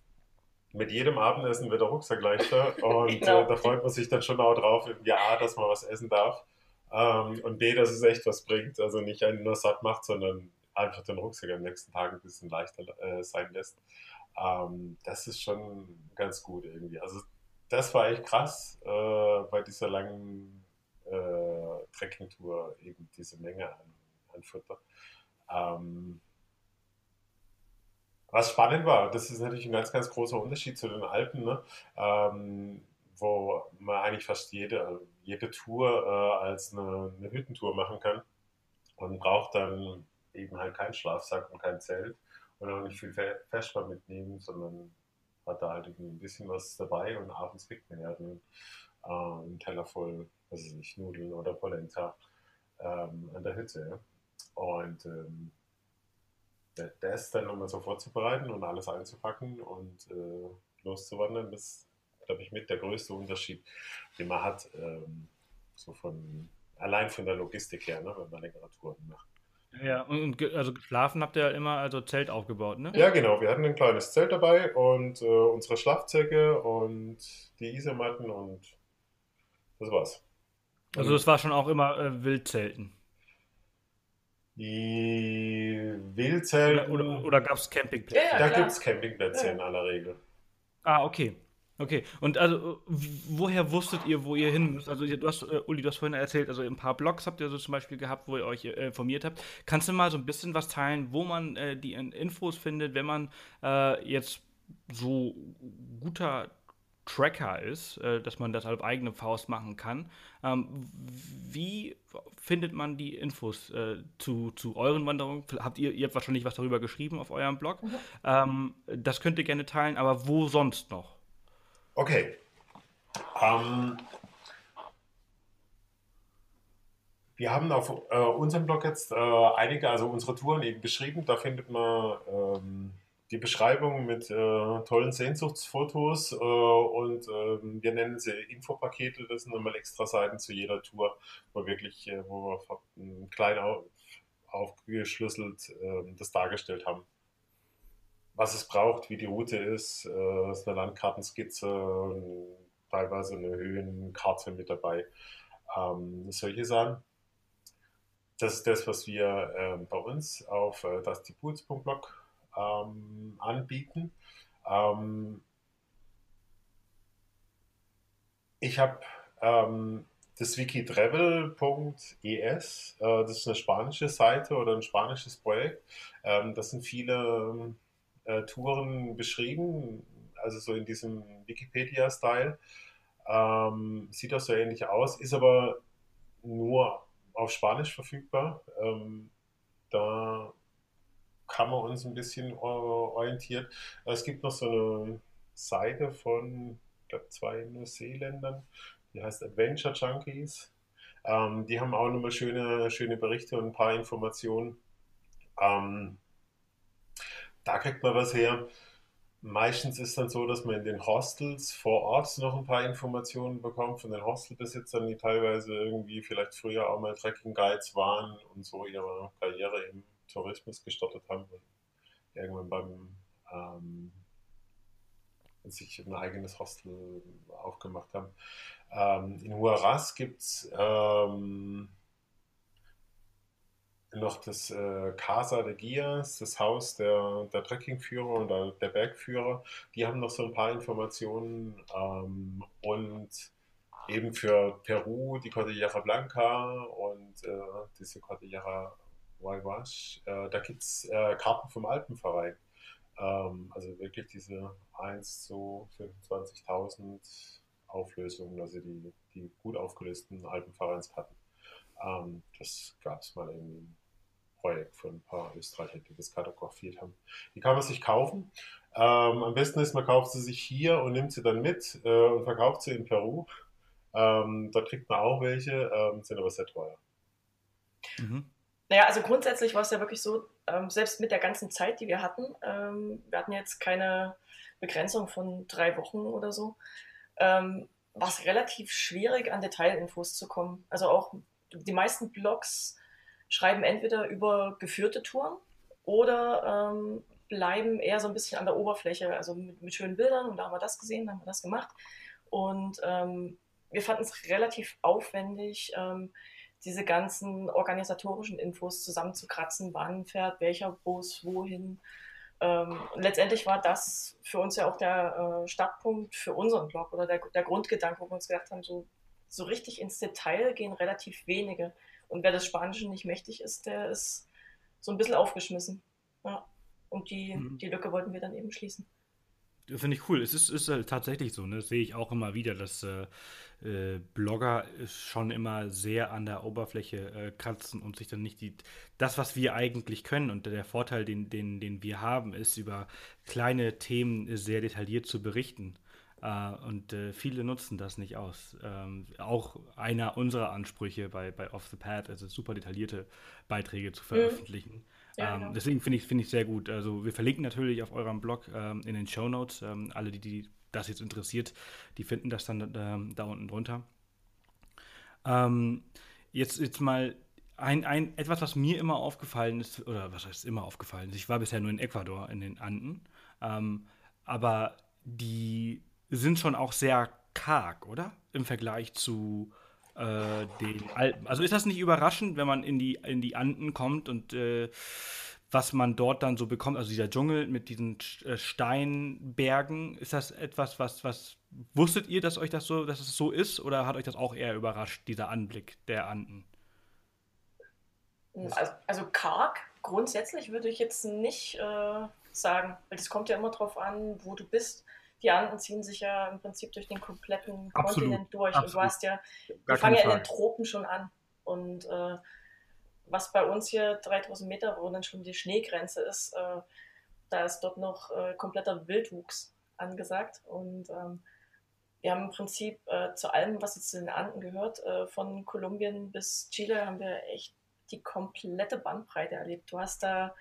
mit jedem Abendessen wird der Rucksack leichter und genau. äh, da freut man sich dann schon auch drauf, ja, A, dass man was essen darf ähm, und B, dass es echt was bringt, also nicht einen nur satt macht, sondern einfach den Rucksack am nächsten Tag ein bisschen leichter äh, sein lässt. Ähm, das ist schon ganz gut irgendwie. Also das war echt krass äh, bei dieser langen äh, Trekkingtour, eben diese Menge an, an Futter. Ähm, was spannend war, das ist natürlich ein ganz, ganz großer Unterschied zu den Alpen, ne? ähm, wo man eigentlich fast jede, jede Tour äh, als eine, eine Hüttentour machen kann und braucht dann eben halt keinen Schlafsack und kein Zelt und auch nicht viel Festbar mitnehmen, sondern hat da halt ein bisschen was dabei und abends kriegt man ja dann äh, einen Teller voll, weiß ich, Nudeln oder Polenta ähm, an der Hütte. Und ähm, das dann nochmal so vorzubereiten und alles einzupacken und äh, loszuwandern, das ist, glaube ich, mit der größte Unterschied, den man hat, ähm, so von allein von der Logistik her, ne, wenn man längere Touren macht. Ja, und also geschlafen habt ihr immer also Zelt aufgebaut, ne? Ja, genau. Wir hatten ein kleines Zelt dabei und äh, unsere Schlafzecke und die Isomatten und das war's. Also das war schon auch immer äh, Wildzelten. Die Wildzelten. Oder, oder, oder gab es Campingplätze? Ja, ja, da gibt es Campingplätze ja. in aller Regel. Ah, okay. Okay, und also woher wusstet ihr, wo ihr hin müsst? Also du hast, äh, Uli, du hast vorhin erzählt, also ein paar Blogs habt ihr so zum Beispiel gehabt, wo ihr euch äh, informiert habt. Kannst du mal so ein bisschen was teilen, wo man äh, die Infos findet, wenn man äh, jetzt so guter Tracker ist, äh, dass man das auf eigene Faust machen kann. Ähm, wie findet man die Infos äh, zu, zu euren Wanderungen? Habt ihr, ihr habt wahrscheinlich was darüber geschrieben auf eurem Blog. Mhm. Ähm, das könnt ihr gerne teilen, aber wo sonst noch? Okay. Ähm, wir haben auf äh, unserem Blog jetzt äh, einige, also unsere Touren eben beschrieben. Da findet man ähm, die Beschreibung mit äh, tollen Sehnsuchtsfotos äh, und ähm, wir nennen sie Infopakete. Das sind nochmal extra Seiten zu jeder Tour, wo wirklich, äh, wo wir klein auf, aufgeschlüsselt ähm, das dargestellt haben was es braucht, wie die Route ist. Äh, ist eine Landkartenskizze, teilweise eine Höhenkarte mit dabei. Ähm, solche Sachen. Das ist das, was wir ähm, bei uns auf äh, dasdiepuls.blog ähm, anbieten. Ähm, ich habe ähm, das wikitravel.es, äh, das ist eine spanische Seite oder ein spanisches Projekt. Ähm, das sind viele äh, Touren beschrieben, also so in diesem Wikipedia-Style. Ähm, sieht auch so ähnlich aus, ist aber nur auf Spanisch verfügbar. Ähm, da kann man uns ein bisschen orientieren. Es gibt noch so eine Seite von, ich glaube, zwei Neuseeländern, die heißt Adventure Junkies. Ähm, die haben auch nochmal schöne, schöne Berichte und ein paar Informationen. Ähm, da kriegt man was her. Meistens ist dann so, dass man in den Hostels vor Ort noch ein paar Informationen bekommt von den Hostelbesitzern, die teilweise irgendwie vielleicht früher auch mal Trekking Guides waren und so ihre Karriere im Tourismus gestartet haben und irgendwann beim ähm, sich ein eigenes Hostel aufgemacht haben. Ähm, in Huaraz gibt es ähm, noch das äh, Casa de Guias, das Haus der, der Trekkingführer oder der Bergführer. Die haben noch so ein paar Informationen ähm, und eben für Peru die Cordillera Blanca und äh, diese Cordillera Huayhuash. Äh, da gibt es äh, Karten vom Alpenverein. Ähm, also wirklich diese 1 zu 25.000 Auflösungen, also die, die gut aufgelösten Alpenvereinskarten. Ähm, das gab es mal einem Projekt von ein paar Österreichern, die das kartografiert haben. Die kann man sich kaufen. Ähm, am besten ist, man kauft sie sich hier und nimmt sie dann mit äh, und verkauft sie in Peru. Ähm, da kriegt man auch welche, ähm, sind aber sehr teuer. Mhm. Naja, also grundsätzlich war es ja wirklich so, ähm, selbst mit der ganzen Zeit, die wir hatten, ähm, wir hatten jetzt keine Begrenzung von drei Wochen oder so, ähm, war es relativ schwierig, an Detailinfos zu kommen. Also auch die meisten Blogs schreiben entweder über geführte Touren oder ähm, bleiben eher so ein bisschen an der Oberfläche, also mit, mit, schönen Bildern und da haben wir das gesehen, da haben wir das gemacht. Und ähm, wir fanden es relativ aufwendig, ähm, diese ganzen organisatorischen Infos zusammenzukratzen, wann fährt welcher Bus wohin. Ähm, letztendlich war das für uns ja auch der äh, Startpunkt für unseren Blog oder der, der Grundgedanke, wo wir uns gedacht haben, so, so richtig ins Detail gehen relativ wenige. Und wer das Spanische nicht mächtig ist, der ist so ein bisschen aufgeschmissen. Ja. Und die, mhm. die Lücke wollten wir dann eben schließen. Finde ich cool. Es ist, ist halt tatsächlich so, ne? das sehe ich auch immer wieder, dass äh, äh, Blogger schon immer sehr an der Oberfläche äh, kratzen und sich dann nicht die, das, was wir eigentlich können und der Vorteil, den, den, den wir haben, ist, über kleine Themen sehr detailliert zu berichten. Uh, und uh, viele nutzen das nicht aus. Ähm, auch einer unserer Ansprüche bei, bei Off the Pad es, super detaillierte Beiträge zu mhm. veröffentlichen. Ja, ähm, genau. Deswegen finde ich es find sehr gut. Also wir verlinken natürlich auf eurem Blog ähm, in den Show Notes. Ähm, alle, die, die das jetzt interessiert, die finden das dann da unten drunter. Jetzt, jetzt mal ein, ein, etwas, was mir immer aufgefallen ist, oder was heißt immer aufgefallen ist, ich war bisher nur in Ecuador, in den Anden, aber die sind schon auch sehr karg, oder? Im Vergleich zu äh, den Alpen. Also ist das nicht überraschend, wenn man in die, in die Anden kommt und äh, was man dort dann so bekommt, also dieser Dschungel mit diesen äh, Steinbergen, ist das etwas, was, was wusstet ihr, dass euch das so, dass es so ist, oder hat euch das auch eher überrascht, dieser Anblick der Anden? Also, also karg grundsätzlich würde ich jetzt nicht äh, sagen, weil das kommt ja immer darauf an, wo du bist die anderen ziehen sich ja im Prinzip durch den kompletten Absolut. Kontinent durch. Absolut. Und du hast ja, die fangen ja in den Tropen schon an. Und äh, was bei uns hier 3000 Meter, wo dann schon die Schneegrenze ist, äh, da ist dort noch äh, kompletter Wildwuchs angesagt. Und ähm, wir haben im Prinzip äh, zu allem, was jetzt zu den Anden gehört, äh, von Kolumbien bis Chile, haben wir echt die komplette Bandbreite erlebt. Du hast da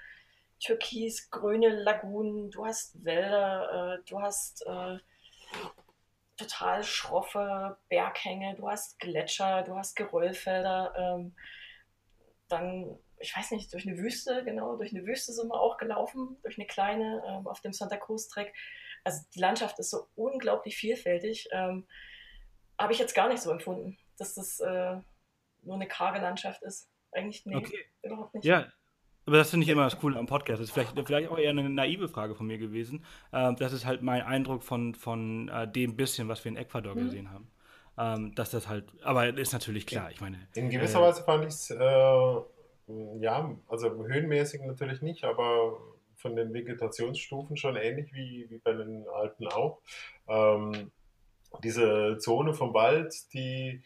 türkis-grüne Lagunen, du hast Wälder, äh, du hast äh, total schroffe Berghänge, du hast Gletscher, du hast Geröllfelder, ähm, dann, ich weiß nicht, durch eine Wüste, genau, durch eine Wüste sind wir auch gelaufen, durch eine kleine, ähm, auf dem Santa Cruz Trek. Also die Landschaft ist so unglaublich vielfältig. Ähm, Habe ich jetzt gar nicht so empfunden, dass das äh, nur eine karge Landschaft ist. Eigentlich nee, okay. überhaupt nicht. Ja, aber das finde ich immer das Coole am Podcast. Das ist vielleicht, vielleicht auch eher eine naive Frage von mir gewesen. Äh, das ist halt mein Eindruck von, von äh, dem bisschen, was wir in Ecuador mhm. gesehen haben. Ähm, dass das halt, aber ist natürlich klar, ich meine. In gewisser äh, Weise fand ich es, äh, ja, also höhenmäßig natürlich nicht, aber von den Vegetationsstufen schon ähnlich wie, wie bei den Alpen auch. Ähm, diese Zone vom Wald, die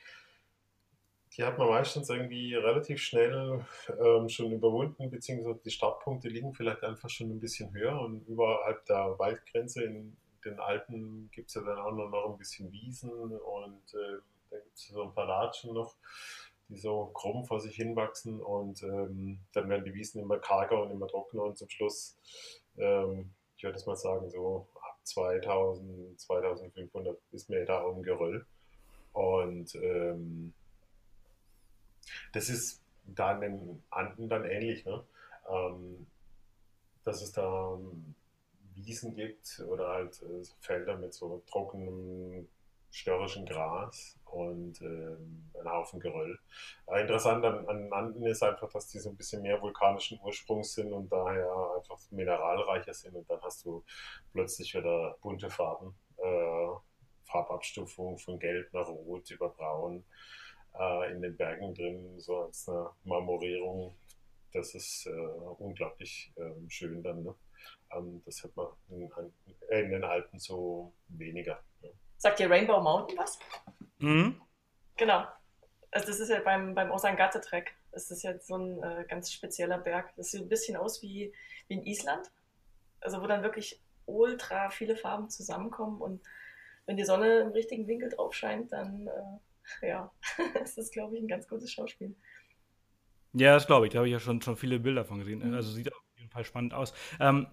die hat man meistens irgendwie relativ schnell ähm, schon überwunden, beziehungsweise die Startpunkte liegen vielleicht einfach schon ein bisschen höher und überhalb der Waldgrenze. In den Alpen gibt es ja dann auch noch ein bisschen Wiesen und äh, da gibt es so ein paar Latschen noch, die so krumm vor sich hinwachsen und ähm, dann werden die Wiesen immer karger und immer trockener und zum Schluss, ähm, ich würde es mal sagen, so ab 2000, 2500 ist mir da um Geröll und ähm, das ist da in den Anden dann ähnlich, ne? Ähm, dass es da Wiesen gibt oder halt äh, Felder mit so trockenem, störrischen Gras und ähm, ein Haufen Geröll. Aber interessant an, an Anden ist einfach, dass die so ein bisschen mehr vulkanischen Ursprungs sind und daher einfach mineralreicher sind und dann hast du plötzlich wieder bunte Farben, äh, Farbabstufung von Gelb nach Rot über Braun äh, in den Bergen drin, so als eine Marmorierung. Das ist äh, unglaublich ähm, schön dann. Ne? Ähm, das hat man in, in, den Alpen so weniger. Ne? Sagt dir Rainbow Mountain was? Mhm. Genau. Also das ist ja beim, beim Osangate-Trek. Das ist jetzt so ein äh, ganz spezieller Berg. Das sieht ein bisschen aus wie, wie in Island. Also wo dann wirklich ultra viele Farben zusammenkommen und wenn die Sonne im richtigen Winkel drauf scheint, dann äh, ja, das ist, glaube ich, ein ganz gutes Schauspiel. Ja, das glaube ich. Da habe ich ja schon, schon viele Bilder von gesehen. Mhm. Also sieht auf jeden Fall spannend aus. Ähm,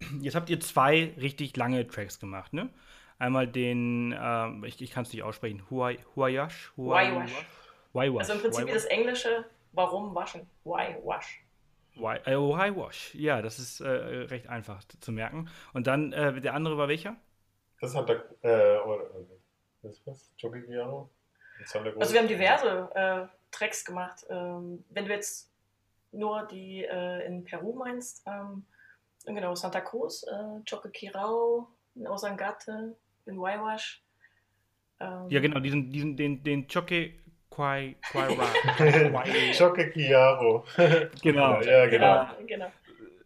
jetzt habt ihr zwei richtig lange Tracks gemacht, ne? Einmal den, ähm, ich, ich kann es nicht aussprechen, Huayash. Huayash. Also im Prinzip wie das Englische, warum waschen? Why wash? Why, äh, why wash? Ja, das ist äh, recht einfach zu merken. Und dann, äh, der andere war welcher? Das hat der, äh, oder, was ist das? Jogigiano? Also wir haben diverse äh, Tracks gemacht. Ähm, wenn du jetzt nur die äh, in Peru meinst, ähm, genau, Santa Cruz, äh, Choquequirao, in Osangate, in Waiwash. Ähm, ja, genau, diesen, diesen, den, den Choque Quai, Quai, Choque Chiaro. Genau. Ja, genau. genau. genau.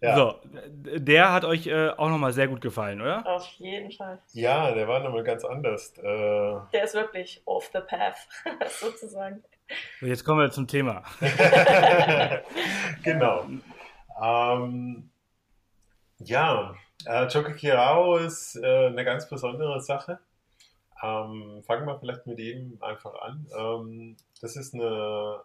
Ja. So, der hat euch äh, auch nochmal sehr gut gefallen, oder? Auf jeden Fall. Ja, der war nochmal ganz anders. Äh, der ist wirklich off the path, sozusagen. Jetzt kommen wir zum Thema. genau. Ähm, ja, äh, Chokokirao ist äh, eine ganz besondere Sache. Ähm, fangen wir vielleicht mit ihm einfach an. Ähm, das ist eine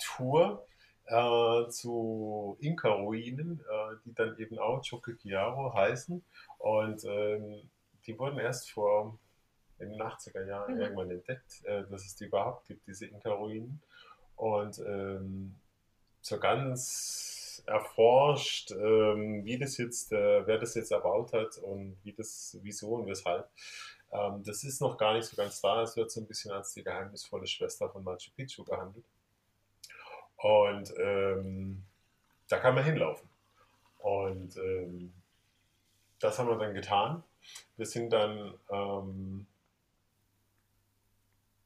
Tour äh, zu Inka-Ruinen, äh, die dann eben auch Chokikiaro heißen. Und ähm, die wurden erst vor in den 80er Jahren mhm. irgendwann entdeckt, äh, dass es die überhaupt gibt, diese Inka-Ruinen. Und ähm, so ganz erforscht, ähm, wie das jetzt, äh, wer das jetzt erbaut hat und wie das, wieso und weshalb. Ähm, das ist noch gar nicht so ganz da. Es wird so ein bisschen als die geheimnisvolle Schwester von Machu Picchu behandelt. Und ähm, da kann man hinlaufen. Und ähm, das haben wir dann getan. Wir sind dann ähm,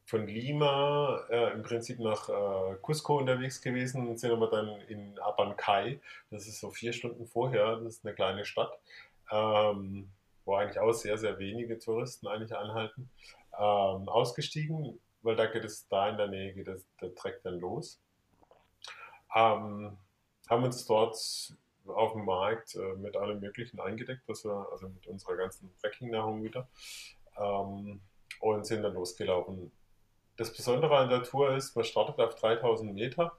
von Lima äh, im Prinzip nach äh, Cusco unterwegs gewesen und sind aber dann in Abancay, das ist so vier Stunden vorher, das ist eine kleine Stadt, ähm, wo eigentlich auch sehr, sehr wenige Touristen eigentlich anhalten, ähm, ausgestiegen, weil da geht es da in der Nähe, geht das, der Trek dann los. Ähm, haben uns dort auf dem Markt äh, mit allem Möglichen eingedeckt, was wir, also mit unserer ganzen Trekking-Nahrung wieder, ähm, und sind dann losgelaufen das Besondere an der Tour ist, man startet auf 3000 Meter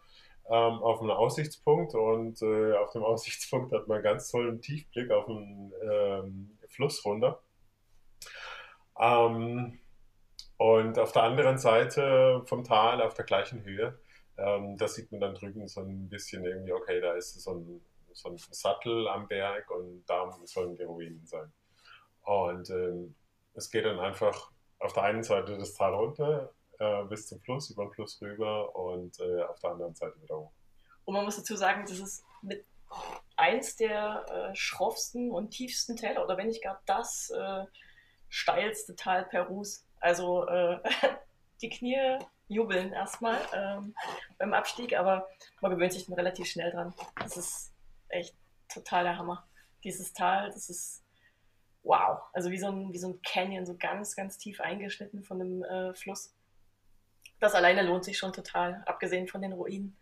ähm, auf einem Aussichtspunkt und äh, auf dem Aussichtspunkt hat man ganz tollen Tiefblick auf den ähm, Fluss runter. Ähm, und auf der anderen Seite vom Tal, auf der gleichen Höhe, ähm, da sieht man dann drüben so ein bisschen irgendwie, okay, da ist so ein, so ein Sattel am Berg und da sollen die Ruinen sein. Und ähm, es geht dann einfach auf der einen Seite das Tal runter, äh, bis zum Fluss, über den Fluss rüber und äh, auf der anderen Seite wieder hoch. Und man muss dazu sagen, das ist mit eins der äh, schroffsten und tiefsten Täler, oder wenn nicht gar das äh, steilste Tal Perus. Also äh, die Knie jubeln erstmal ähm, beim Abstieg, aber man gewöhnt sich dann relativ schnell dran. Das ist echt total der Hammer. Dieses Tal, das ist wow. Also wie so ein, wie so ein Canyon, so ganz, ganz tief eingeschnitten von einem äh, Fluss das alleine lohnt sich schon total, abgesehen von den Ruinen.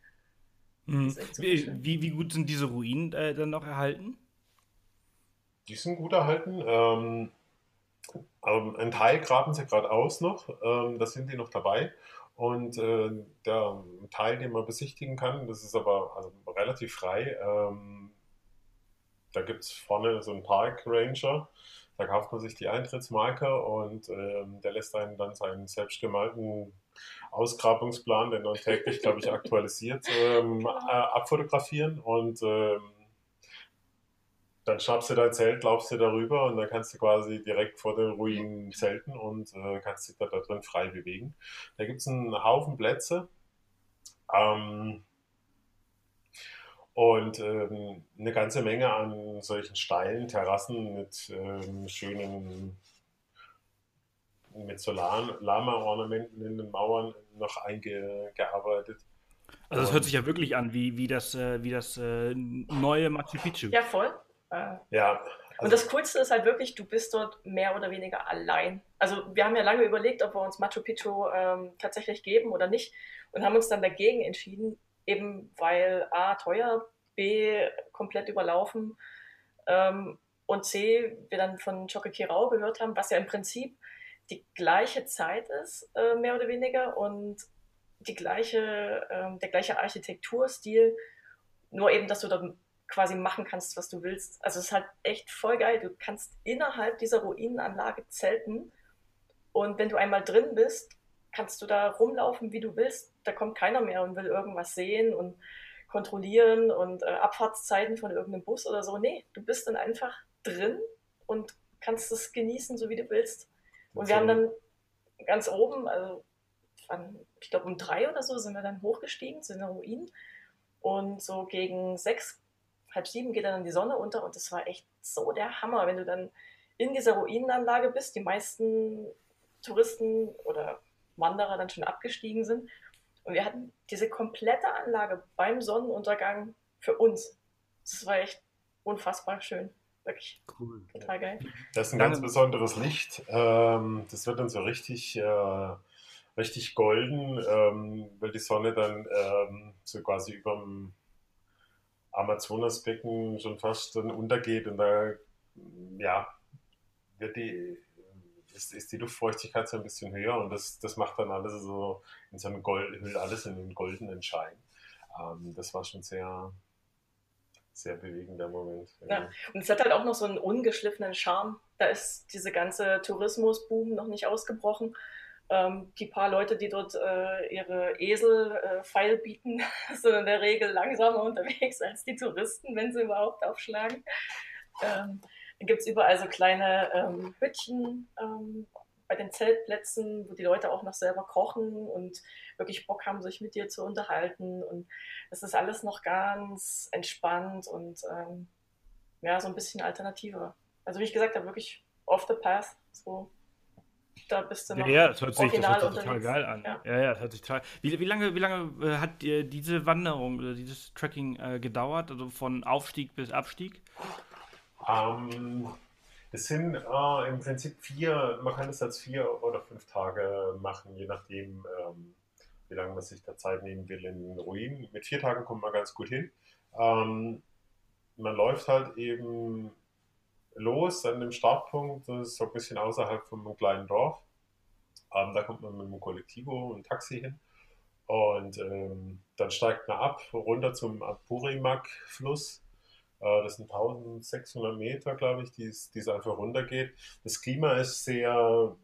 Mhm. Wie, wie, wie, gut sind diese Ruinen äh, dann noch erhalten? Die sind gut erhalten. Ähm, ähm, ein Teil graben sie gerade aus noch, ähm, da sind die noch dabei. Und äh, der Teil, den man besichtigen kann, das ist aber also relativ frei. Ähm, da gibt es vorne so einen Park Ranger, da kauft man sich die Eintrittsmarke und ähm, der lässt einen dann seinen selbstgemalten Ausgrabungsplan, den dann täglich, glaube ich, aktualisiert, ähm, äh, abfotografieren und ähm, dann schnappst du dein Zelt, laufst du darüber und dann kannst du quasi direkt vor den Ruinen zelten und äh, kannst dich da, da, drin frei bewegen. Da gibt es einen Haufen Plätze. Ähm, und ähm, eine ganze Menge an solchen steilen Terrassen mit ähm, schönen mit so Lama-Ornamenten in den Mauern noch eingearbeitet. Also es hört sich ja wirklich an wie, wie das, äh, wie das äh, neue Machu Picchu. Ja, voll. Ja, und das Coolste ist halt wirklich, du bist dort mehr oder weniger allein. Also wir haben ja lange überlegt, ob wir uns Machu Picchu ähm, tatsächlich geben oder nicht und haben uns dann dagegen entschieden, eben weil A, teuer, B, komplett überlaufen ähm, und C, wir dann von Chocolate gehört haben, was ja im Prinzip die gleiche Zeit ist, äh, mehr oder weniger, und die gleiche, äh, der gleiche Architekturstil, nur eben, dass du dann quasi machen kannst, was du willst. Also es ist halt echt voll geil. Du kannst innerhalb dieser Ruinenanlage zelten und wenn du einmal drin bist, kannst du da rumlaufen, wie du willst. Da kommt keiner mehr und will irgendwas sehen und kontrollieren und äh, Abfahrtszeiten von irgendeinem Bus oder so. Nee, du bist dann einfach drin und kannst es genießen, so wie du willst. Und wir haben dann ganz oben, also ich glaube um drei oder so, sind wir dann hochgestiegen zu den Ruinen. Und so gegen sechs, halb sieben geht dann die Sonne unter und das war echt so der Hammer, wenn du dann in dieser Ruinenanlage bist, die meisten Touristen oder Wanderer dann schon abgestiegen sind. Und wir hatten diese komplette Anlage beim Sonnenuntergang für uns. Das war echt unfassbar schön. Wirklich cool. total geil. Das ist ein ganz besonderes Licht. Ähm, das wird dann so richtig, äh, richtig golden, ähm, weil die Sonne dann ähm, so quasi über dem Amazonasbecken schon fast dann untergeht und da ja, wird die, ist, ist die Luftfeuchtigkeit so ein bisschen höher und das, das macht dann alles so in so einem Gold, hüllt alles in den goldenen Schein. Ähm, das war schon sehr, sehr bewegender Moment. Ja. Und es hat halt auch noch so einen ungeschliffenen Charme. Da ist diese ganze Tourismusboom noch nicht ausgebrochen. Ähm, die paar Leute, die dort äh, ihre Esel äh, feil bieten, sind in der Regel langsamer unterwegs als die Touristen, wenn sie überhaupt aufschlagen. Ähm, dann gibt es überall so kleine ähm, Hütchen, ähm, bei den Zeltplätzen, wo die Leute auch noch selber kochen und wirklich Bock haben, sich mit dir zu unterhalten. Und es ist alles noch ganz entspannt und ähm, ja, so ein bisschen alternativer. Also wie ich gesagt habe, wirklich off the path. So, da bist du noch. Ja, das hört sich, das hört sich total geil an. Ja, ja, ja das hört sich total. Wie, wie lange, wie lange äh, hat dir diese Wanderung oder dieses Trekking äh, gedauert? Also von Aufstieg bis Abstieg? Um, es sind äh, im Prinzip vier, man kann es als vier oder fünf Tage machen, je nachdem, ähm, wie lange man sich da Zeit nehmen will in den Ruinen. Mit vier Tagen kommt man ganz gut hin. Ähm, man läuft halt eben los an dem Startpunkt, das ist so ein bisschen außerhalb von einem kleinen Dorf. Ähm, da kommt man mit einem Kollektivo und Taxi hin. Und ähm, dann steigt man ab, runter zum Apurimak-Fluss äh, das sind 1600 Meter, glaube ich, die es einfach runtergeht. Das Klima ist sehr,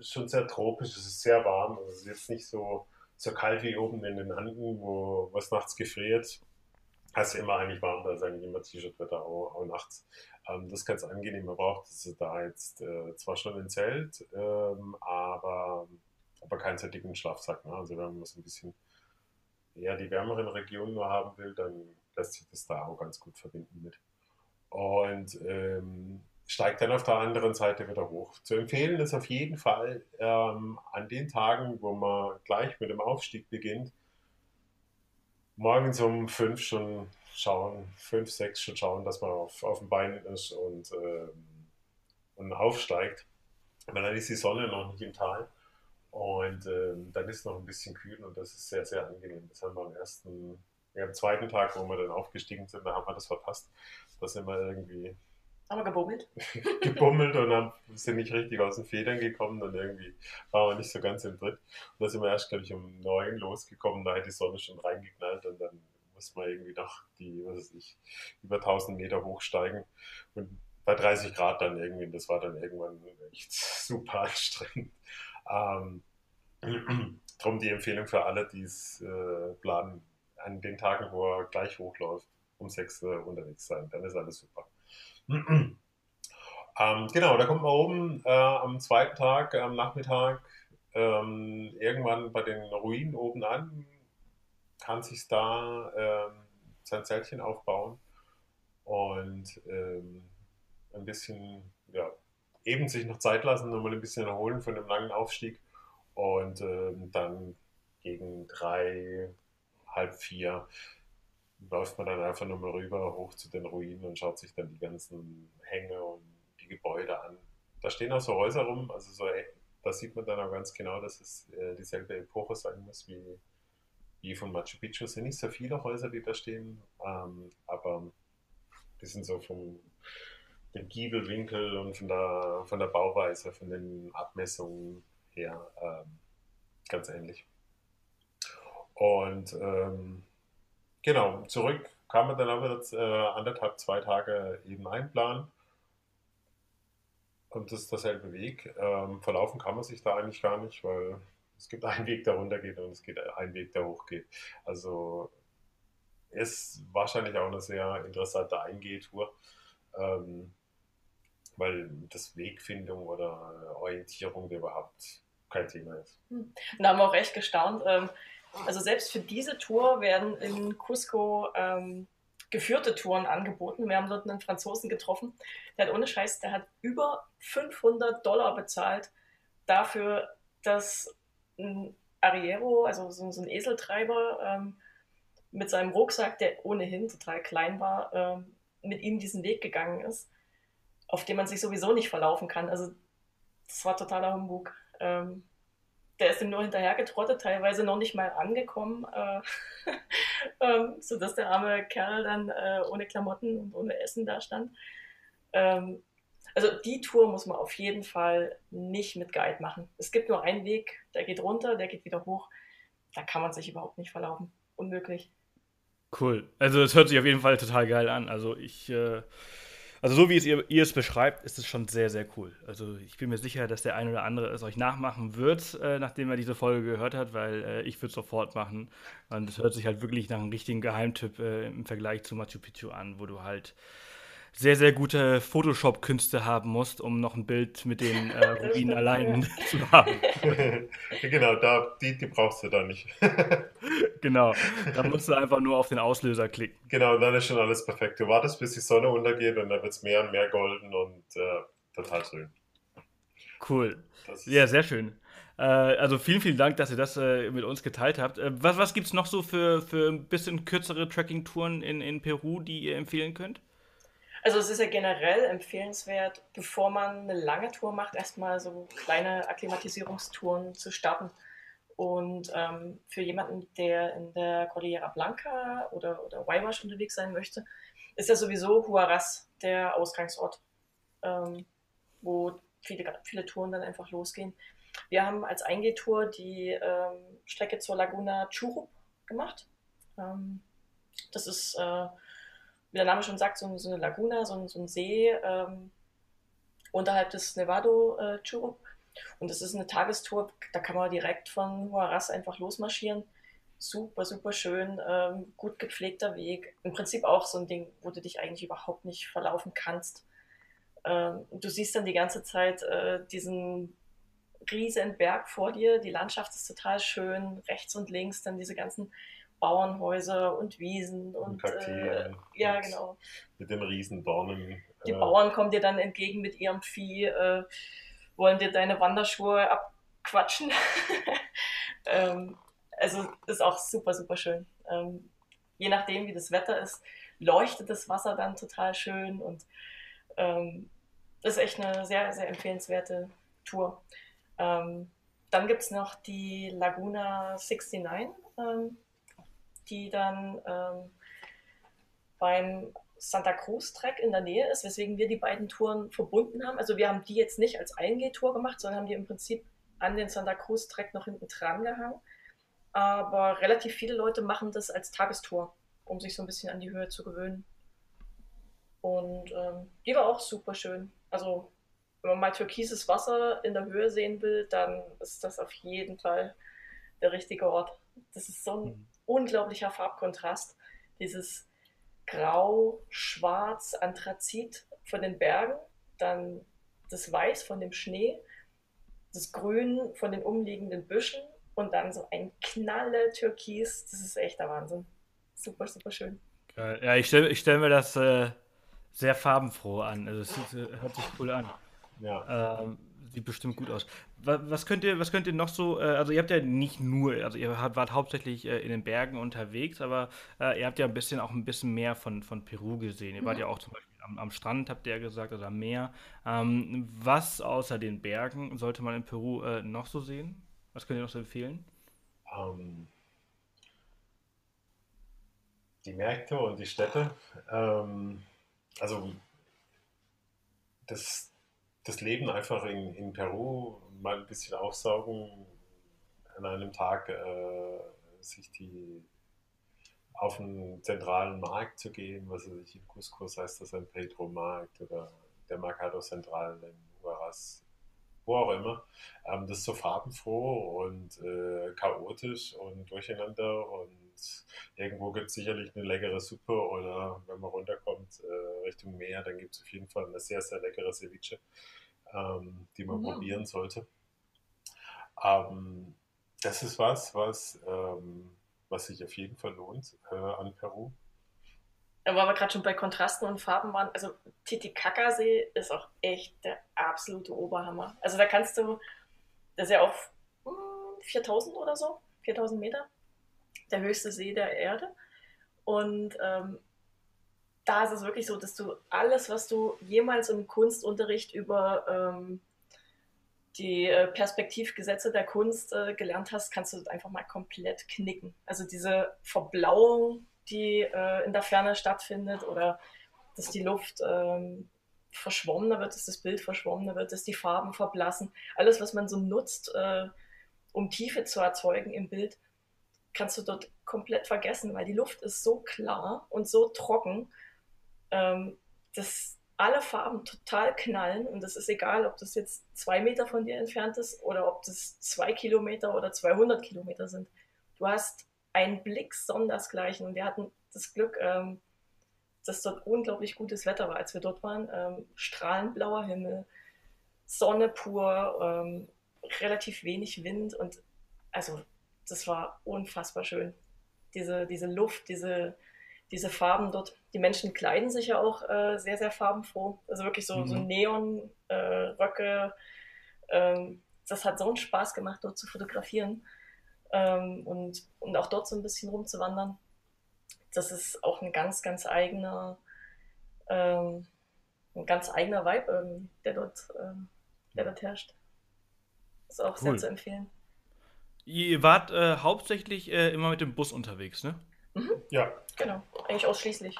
schon sehr tropisch, es ist sehr warm. Also es ist jetzt nicht so, so kalt wie oben in den Anden, wo was nachts gefriert. Es ist immer eigentlich warm, da ist eigentlich immer T-Shirt-Wetter, auch, auch, nachts. Ähm, das ist ganz angenehm. Man braucht da jetzt äh, zwar schon ein Zelt, ähm, aber, aber keinen sehr dicken Schlafsack. Ne? Also wenn man so ein bisschen eher die wärmeren Regionen nur haben will, dann lässt sich das da auch ganz gut verbinden mit. Und ähm, steigt dann auf der anderen Seite wieder hoch. Zu empfehlen ist auf jeden Fall ähm, an den Tagen, wo man gleich mit dem Aufstieg beginnt, morgens um fünf schon schauen, fünf, sechs schon schauen, dass man auf, auf dem Bein ist und, ähm, und aufsteigt. Weil dann ist die Sonne noch nicht im Tal. Und ähm, dann ist es noch ein bisschen kühl und das ist sehr, sehr angenehm. Das haben wir am ersten ja, am zweiten Tag, wo wir dann aufgestiegen sind, da haben wir das verpasst. Da sind wir irgendwie. Haben wir gebummelt? gebummelt und haben, sind nicht richtig aus den Federn gekommen und irgendwie waren wir nicht so ganz im Tritt. Und da sind wir erst, glaube ich, um neun losgekommen, da hat die Sonne schon reingeknallt und dann muss man irgendwie noch die, was weiß ich, über 1000 Meter hochsteigen. Und bei 30 Grad dann irgendwie, das war dann irgendwann echt super anstrengend. Ähm, Drum die Empfehlung für alle, die es äh, planen, an den Tagen, wo er gleich hochläuft, um sechs äh, unterwegs sein. Dann ist alles super. Ähm, genau, da kommt man oben äh, am zweiten Tag, am Nachmittag, ähm, irgendwann bei den Ruinen oben an, kann sich da ähm, sein Zeltchen aufbauen und ähm, ein bisschen, ja, eben sich noch Zeit lassen, nochmal ein bisschen erholen von dem langen Aufstieg und ähm, dann gegen drei, halb vier läuft man dann einfach nur mal rüber, hoch zu den Ruinen und schaut sich dann die ganzen Hänge und die Gebäude an. Da stehen auch so Häuser rum, also so, da sieht man dann auch ganz genau, dass es äh, dieselbe Epoche sein muss wie, wie von Machu Picchu. Es sind nicht so viele Häuser, die da stehen, ähm, aber die sind so vom dem Giebelwinkel und von der, von der Bauweise, von den Abmessungen her ähm, ganz ähnlich. Und ähm, genau, zurück kann man dann aber äh, anderthalb, zwei Tage eben einplanen. Und das ist derselbe Weg. Ähm, verlaufen kann man sich da eigentlich gar nicht, weil es gibt einen Weg, der runtergeht und es gibt einen Weg, der hochgeht. Also ist wahrscheinlich auch eine sehr interessante Eingehtour, ähm, weil das Wegfindung oder Orientierung überhaupt kein Thema ist. Hm. Da haben wir auch echt gestaunt. Ähm, also selbst für diese Tour werden in Cusco ähm, geführte Touren angeboten. Wir haben dort einen Franzosen getroffen, der hat ohne Scheiß, der hat über 500 Dollar bezahlt dafür, dass ein Arriero, also so, so ein Eseltreiber, ähm, mit seinem Rucksack, der ohnehin total klein war, ähm, mit ihm diesen Weg gegangen ist, auf dem man sich sowieso nicht verlaufen kann. Also das war totaler Humbug. Ähm, der ist ihm nur hinterhergetrottet, teilweise noch nicht mal angekommen, äh, ähm, sodass der arme Kerl dann äh, ohne Klamotten und ohne Essen da stand. Ähm, also die Tour muss man auf jeden Fall nicht mit Guide machen. Es gibt nur einen Weg, der geht runter, der geht wieder hoch. Da kann man sich überhaupt nicht verlaufen. Unmöglich. Cool. Also es hört sich auf jeden Fall total geil an. Also ich äh, also so wie es ihr, ihr, es beschreibt, ist es schon sehr, sehr cool. Also ich bin mir sicher, dass der ein oder andere es euch nachmachen wird, äh, nachdem er diese Folge gehört hat, weil äh, ich würde es sofort machen. Und es hört sich halt wirklich nach einem richtigen Geheimtipp äh, im Vergleich zu Machu Picchu an, wo du halt sehr, sehr gute Photoshop-Künste haben musst, um noch ein Bild mit den äh, Ruinen allein zu haben. genau, da, die, die brauchst du da nicht. genau, da musst du einfach nur auf den Auslöser klicken. Genau, dann ist schon alles perfekt. Du wartest, bis die Sonne untergeht und dann wird es mehr und mehr golden und äh, total schön. Cool. Ja, sehr schön. Äh, also vielen, vielen Dank, dass ihr das äh, mit uns geteilt habt. Äh, was was gibt es noch so für, für ein bisschen kürzere Tracking-Touren in, in Peru, die ihr empfehlen könnt? Also es ist ja generell empfehlenswert, bevor man eine lange Tour macht, erstmal so kleine Akklimatisierungstouren zu starten. Und ähm, für jemanden, der in der Cordillera Blanca oder, oder Waiwash unterwegs sein möchte, ist ja sowieso Huaraz der Ausgangsort, ähm, wo viele, viele Touren dann einfach losgehen. Wir haben als Eingehtour die ähm, Strecke zur Laguna Churup gemacht. Ähm, das ist äh, wie der Name schon sagt, so, so eine Laguna, so, so ein See ähm, unterhalb des Nevado äh, Churup. Und es ist eine Tagestour, da kann man direkt von Huaraz einfach losmarschieren. Super, super schön, ähm, gut gepflegter Weg. Im Prinzip auch so ein Ding, wo du dich eigentlich überhaupt nicht verlaufen kannst. Ähm, du siehst dann die ganze Zeit äh, diesen riesen Berg vor dir. Die Landschaft ist total schön. Rechts und links dann diese ganzen Bauernhäuser und Wiesen und, und äh, ja, und genau. Mit den Riesendornen. Die äh, Bauern kommen dir dann entgegen mit ihrem Vieh, äh, wollen dir deine Wanderschuhe abquatschen. ähm, also ist auch super, super schön. Ähm, je nachdem, wie das Wetter ist, leuchtet das Wasser dann total schön und ähm, das ist echt eine sehr, sehr empfehlenswerte Tour. Ähm, dann gibt es noch die Laguna 69 die dann ähm, beim Santa Cruz Trek in der Nähe ist, weswegen wir die beiden Touren verbunden haben. Also wir haben die jetzt nicht als Eingehtour gemacht, sondern haben die im Prinzip an den Santa Cruz Trek noch hinten dran gehangen. Aber relativ viele Leute machen das als Tagestour, um sich so ein bisschen an die Höhe zu gewöhnen. Und ähm, die war auch super schön. Also wenn man mal türkises Wasser in der Höhe sehen will, dann ist das auf jeden Fall der richtige Ort. Das ist so ein mhm unglaublicher Farbkontrast. Dieses Grau, Schwarz, Anthrazit von den Bergen, dann das Weiß von dem Schnee, das Grün von den umliegenden Büschen und dann so ein knalle Türkis. Das ist echt der Wahnsinn. Super, super schön. Ja, ich stelle ich stell mir das äh, sehr farbenfroh an. Also es äh, hört sich cool an. Ja. Ähm, sieht bestimmt gut aus. Was könnt ihr, was könnt ihr noch so, äh, also ihr habt ja nicht nur, also ihr wart hauptsächlich äh, in den Bergen unterwegs, aber äh, ihr habt ja ein bisschen auch ein bisschen mehr von, von Peru gesehen. Ihr wart mhm. ja auch zum Beispiel am, am, Strand, habt ihr ja gesagt, oder am Meer. Ähm, was außer den Bergen sollte man in Peru äh, noch so sehen? Was könnt ihr noch so empfehlen? Um, ähm, die Märkte und die Städte. Ähm, also das, das Leben einfach in, in Peru mal ein bisschen aufsaugen, an einem Tag äh, sich die auf einen zentralen Markt zu gehen, was weiß ich, in Cusco heißt das ein Petro-Markt oder der Mercado Central in Huaraz, wo auch immer. Ähm, das ist so farbenfroh und äh, chaotisch und durcheinander und irgendwo gibt es sicherlich eine leckere Suppe oder wenn man runterkommt äh, Richtung Meer, dann gibt es auf jeden Fall eine sehr, sehr leckere Ceviche, ähm, die man ja. probieren sollte. Ähm, das ist was, was, ähm, was sich auf jeden Fall lohnt äh, an Peru. Weil wir gerade schon bei Kontrasten und Farben waren, also Titicacasee ist auch echt der absolute Oberhammer. Also da kannst du, das ist ja auf hm, 4000 oder so, 4000 Meter, der höchste See der Erde. Und ähm, da ist es wirklich so, dass du alles, was du jemals im Kunstunterricht über ähm, die äh, Perspektivgesetze der Kunst äh, gelernt hast, kannst du einfach mal komplett knicken. Also diese Verblauung, die äh, in der Ferne stattfindet oder dass die Luft ähm, verschwommener wird, dass das Bild verschwommener wird, dass die Farben verblassen. Alles, was man so nutzt, äh, um Tiefe zu erzeugen im Bild, kannst du dort komplett vergessen, weil die Luft ist so klar und so trocken, ähm, dass alle Farben total knallen und es ist egal, ob das jetzt zwei Meter von dir entfernt ist oder ob das zwei Kilometer oder 200 Kilometer sind. Du hast einen Blick sondersgleichen und wir hatten das Glück, ähm, dass dort unglaublich gutes Wetter war, als wir dort waren. Ähm, strahlend blauer Himmel, Sonne pur, ähm, relativ wenig Wind und also das war unfassbar schön. Diese, diese Luft, diese, diese Farben dort. Die Menschen kleiden sich ja auch äh, sehr, sehr farbenfroh. Also wirklich so, mhm. so Neon-Röcke. Äh, ähm, das hat so einen Spaß gemacht, dort zu fotografieren ähm, und, und auch dort so ein bisschen rumzuwandern. Das ist auch ein ganz, ganz eigener, ähm, ein ganz eigener Vibe, ähm, der, dort, ähm, der dort herrscht. Ist auch cool. sehr zu empfehlen. Ihr wart äh, hauptsächlich äh, immer mit dem Bus unterwegs, ne? Mhm. Ja. Genau, eigentlich ausschließlich.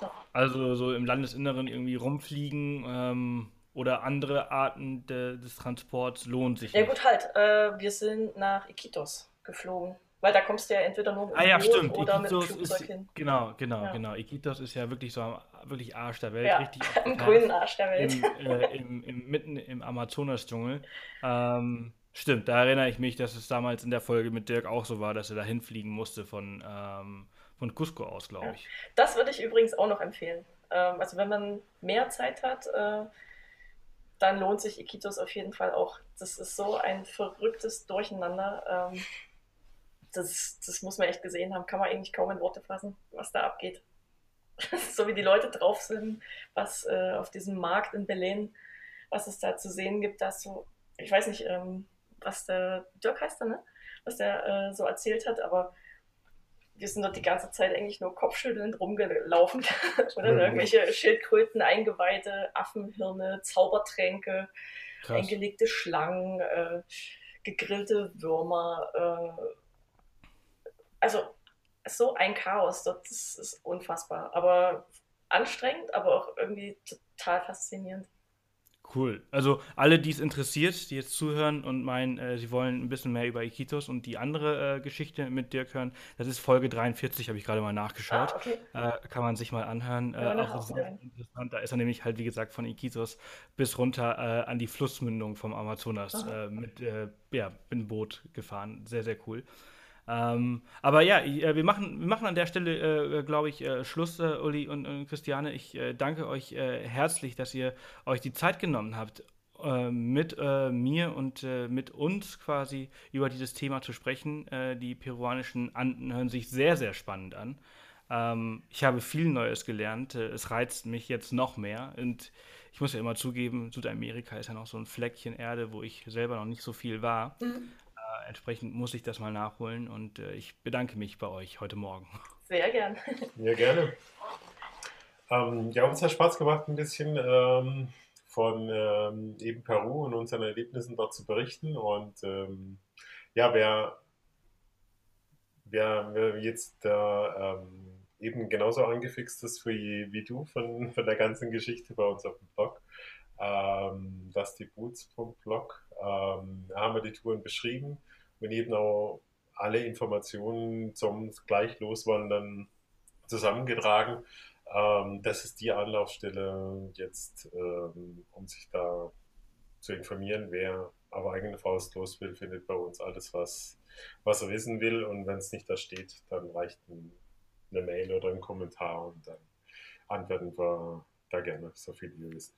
Ja. Also so im Landesinneren irgendwie rumfliegen ähm, oder andere Arten de, des Transports lohnt sich. Ja nicht. gut, halt. Äh, wir sind nach Iquitos geflogen. Weil da kommst du ja entweder nur mit ah, ja, stimmt. oder Iquitos mit dem Flugzeug ist, hin. Genau, genau, ja. genau. Iquitos ist ja wirklich so am wirklich Arsch der Welt. Ja, richtig im grünen Arsch der Welt. Im, äh, im, im, mitten im Amazonas-Dschungel. Ähm, Stimmt, da erinnere ich mich, dass es damals in der Folge mit Dirk auch so war, dass er da hinfliegen musste von, ähm, von Cusco aus, glaube ich. Das würde ich übrigens auch noch empfehlen. Ähm, also wenn man mehr Zeit hat, äh, dann lohnt sich Iquitos auf jeden Fall auch. Das ist so ein verrücktes Durcheinander. Ähm, das, das muss man echt gesehen haben. Kann man eigentlich kaum in Worte fassen, was da abgeht. so wie die Leute drauf sind, was äh, auf diesem Markt in Berlin, was es da zu sehen gibt, dass so, ich weiß nicht, ähm, was der Dirk heißt, ne? was der äh, so erzählt hat, aber wir sind dort die ganze Zeit eigentlich nur kopfschüttelnd rumgelaufen. Oder mhm. irgendwelche Schildkröten, Eingeweide, Affenhirne, Zaubertränke, Krass. eingelegte Schlangen, äh, gegrillte Würmer. Äh, also so ein Chaos dort, das ist unfassbar. Aber anstrengend, aber auch irgendwie total faszinierend. Cool. Also alle, die es interessiert, die jetzt zuhören und meinen, äh, sie wollen ein bisschen mehr über Iquitos und die andere äh, Geschichte mit Dirk hören, das ist Folge 43, habe ich gerade mal nachgeschaut. Ah, okay. äh, kann man sich mal anhören. Äh, auch sehr interessant. Da ist er nämlich halt, wie gesagt, von Iquitos bis runter äh, an die Flussmündung vom Amazonas äh, mit, ja, mit dem Boot gefahren. Sehr, sehr cool. Ähm, aber ja, äh, wir, machen, wir machen an der Stelle, äh, glaube ich, äh, Schluss, äh, Uli und, und, Christiane. Ich äh, danke euch äh, herzlich, dass ihr euch die Zeit genommen habt, mit mir und mit uns quasi über dieses Thema zu sprechen. die peruanischen Anden hören sich sehr, sehr spannend an. Ähm, ich habe viel Neues gelernt. Äh, es reizt mich jetzt noch mehr. Und ich muss ja immer zugeben, Südamerika ist ja noch so ein Fleckchen Erde, wo ich selber noch nicht so viel war. Mhm. Äh, entsprechend muss ich das mal nachholen und äh, ich bedanke mich bei euch heute Morgen. Sehr gern. Ja, gerne. Ähm, ja, uns hat Spaß gemacht, ein bisschen ähm, von ähm, eben Peru und unseren Erlebnissen dort zu berichten. Und ähm, ja, wer, wer, wer jetzt da ähm, eben genauso angefixt ist wie, wie du von, von der ganzen Geschichte bei uns auf dem Blog, ähm, dustyboots.blog, ähm, haben wir die Touren beschrieben und eben auch alle Informationen zum gleich loswandern zusammengetragen. Ähm, das ist die Anlaufstelle jetzt, ähm, um sich da zu informieren. Wer auf eigene Faust los will, findet bei uns alles, was, was er wissen will. Und wenn es nicht da steht, dann reicht ein, eine Mail oder ein Kommentar und dann antworten wir da gerne so viel wie wir wissen.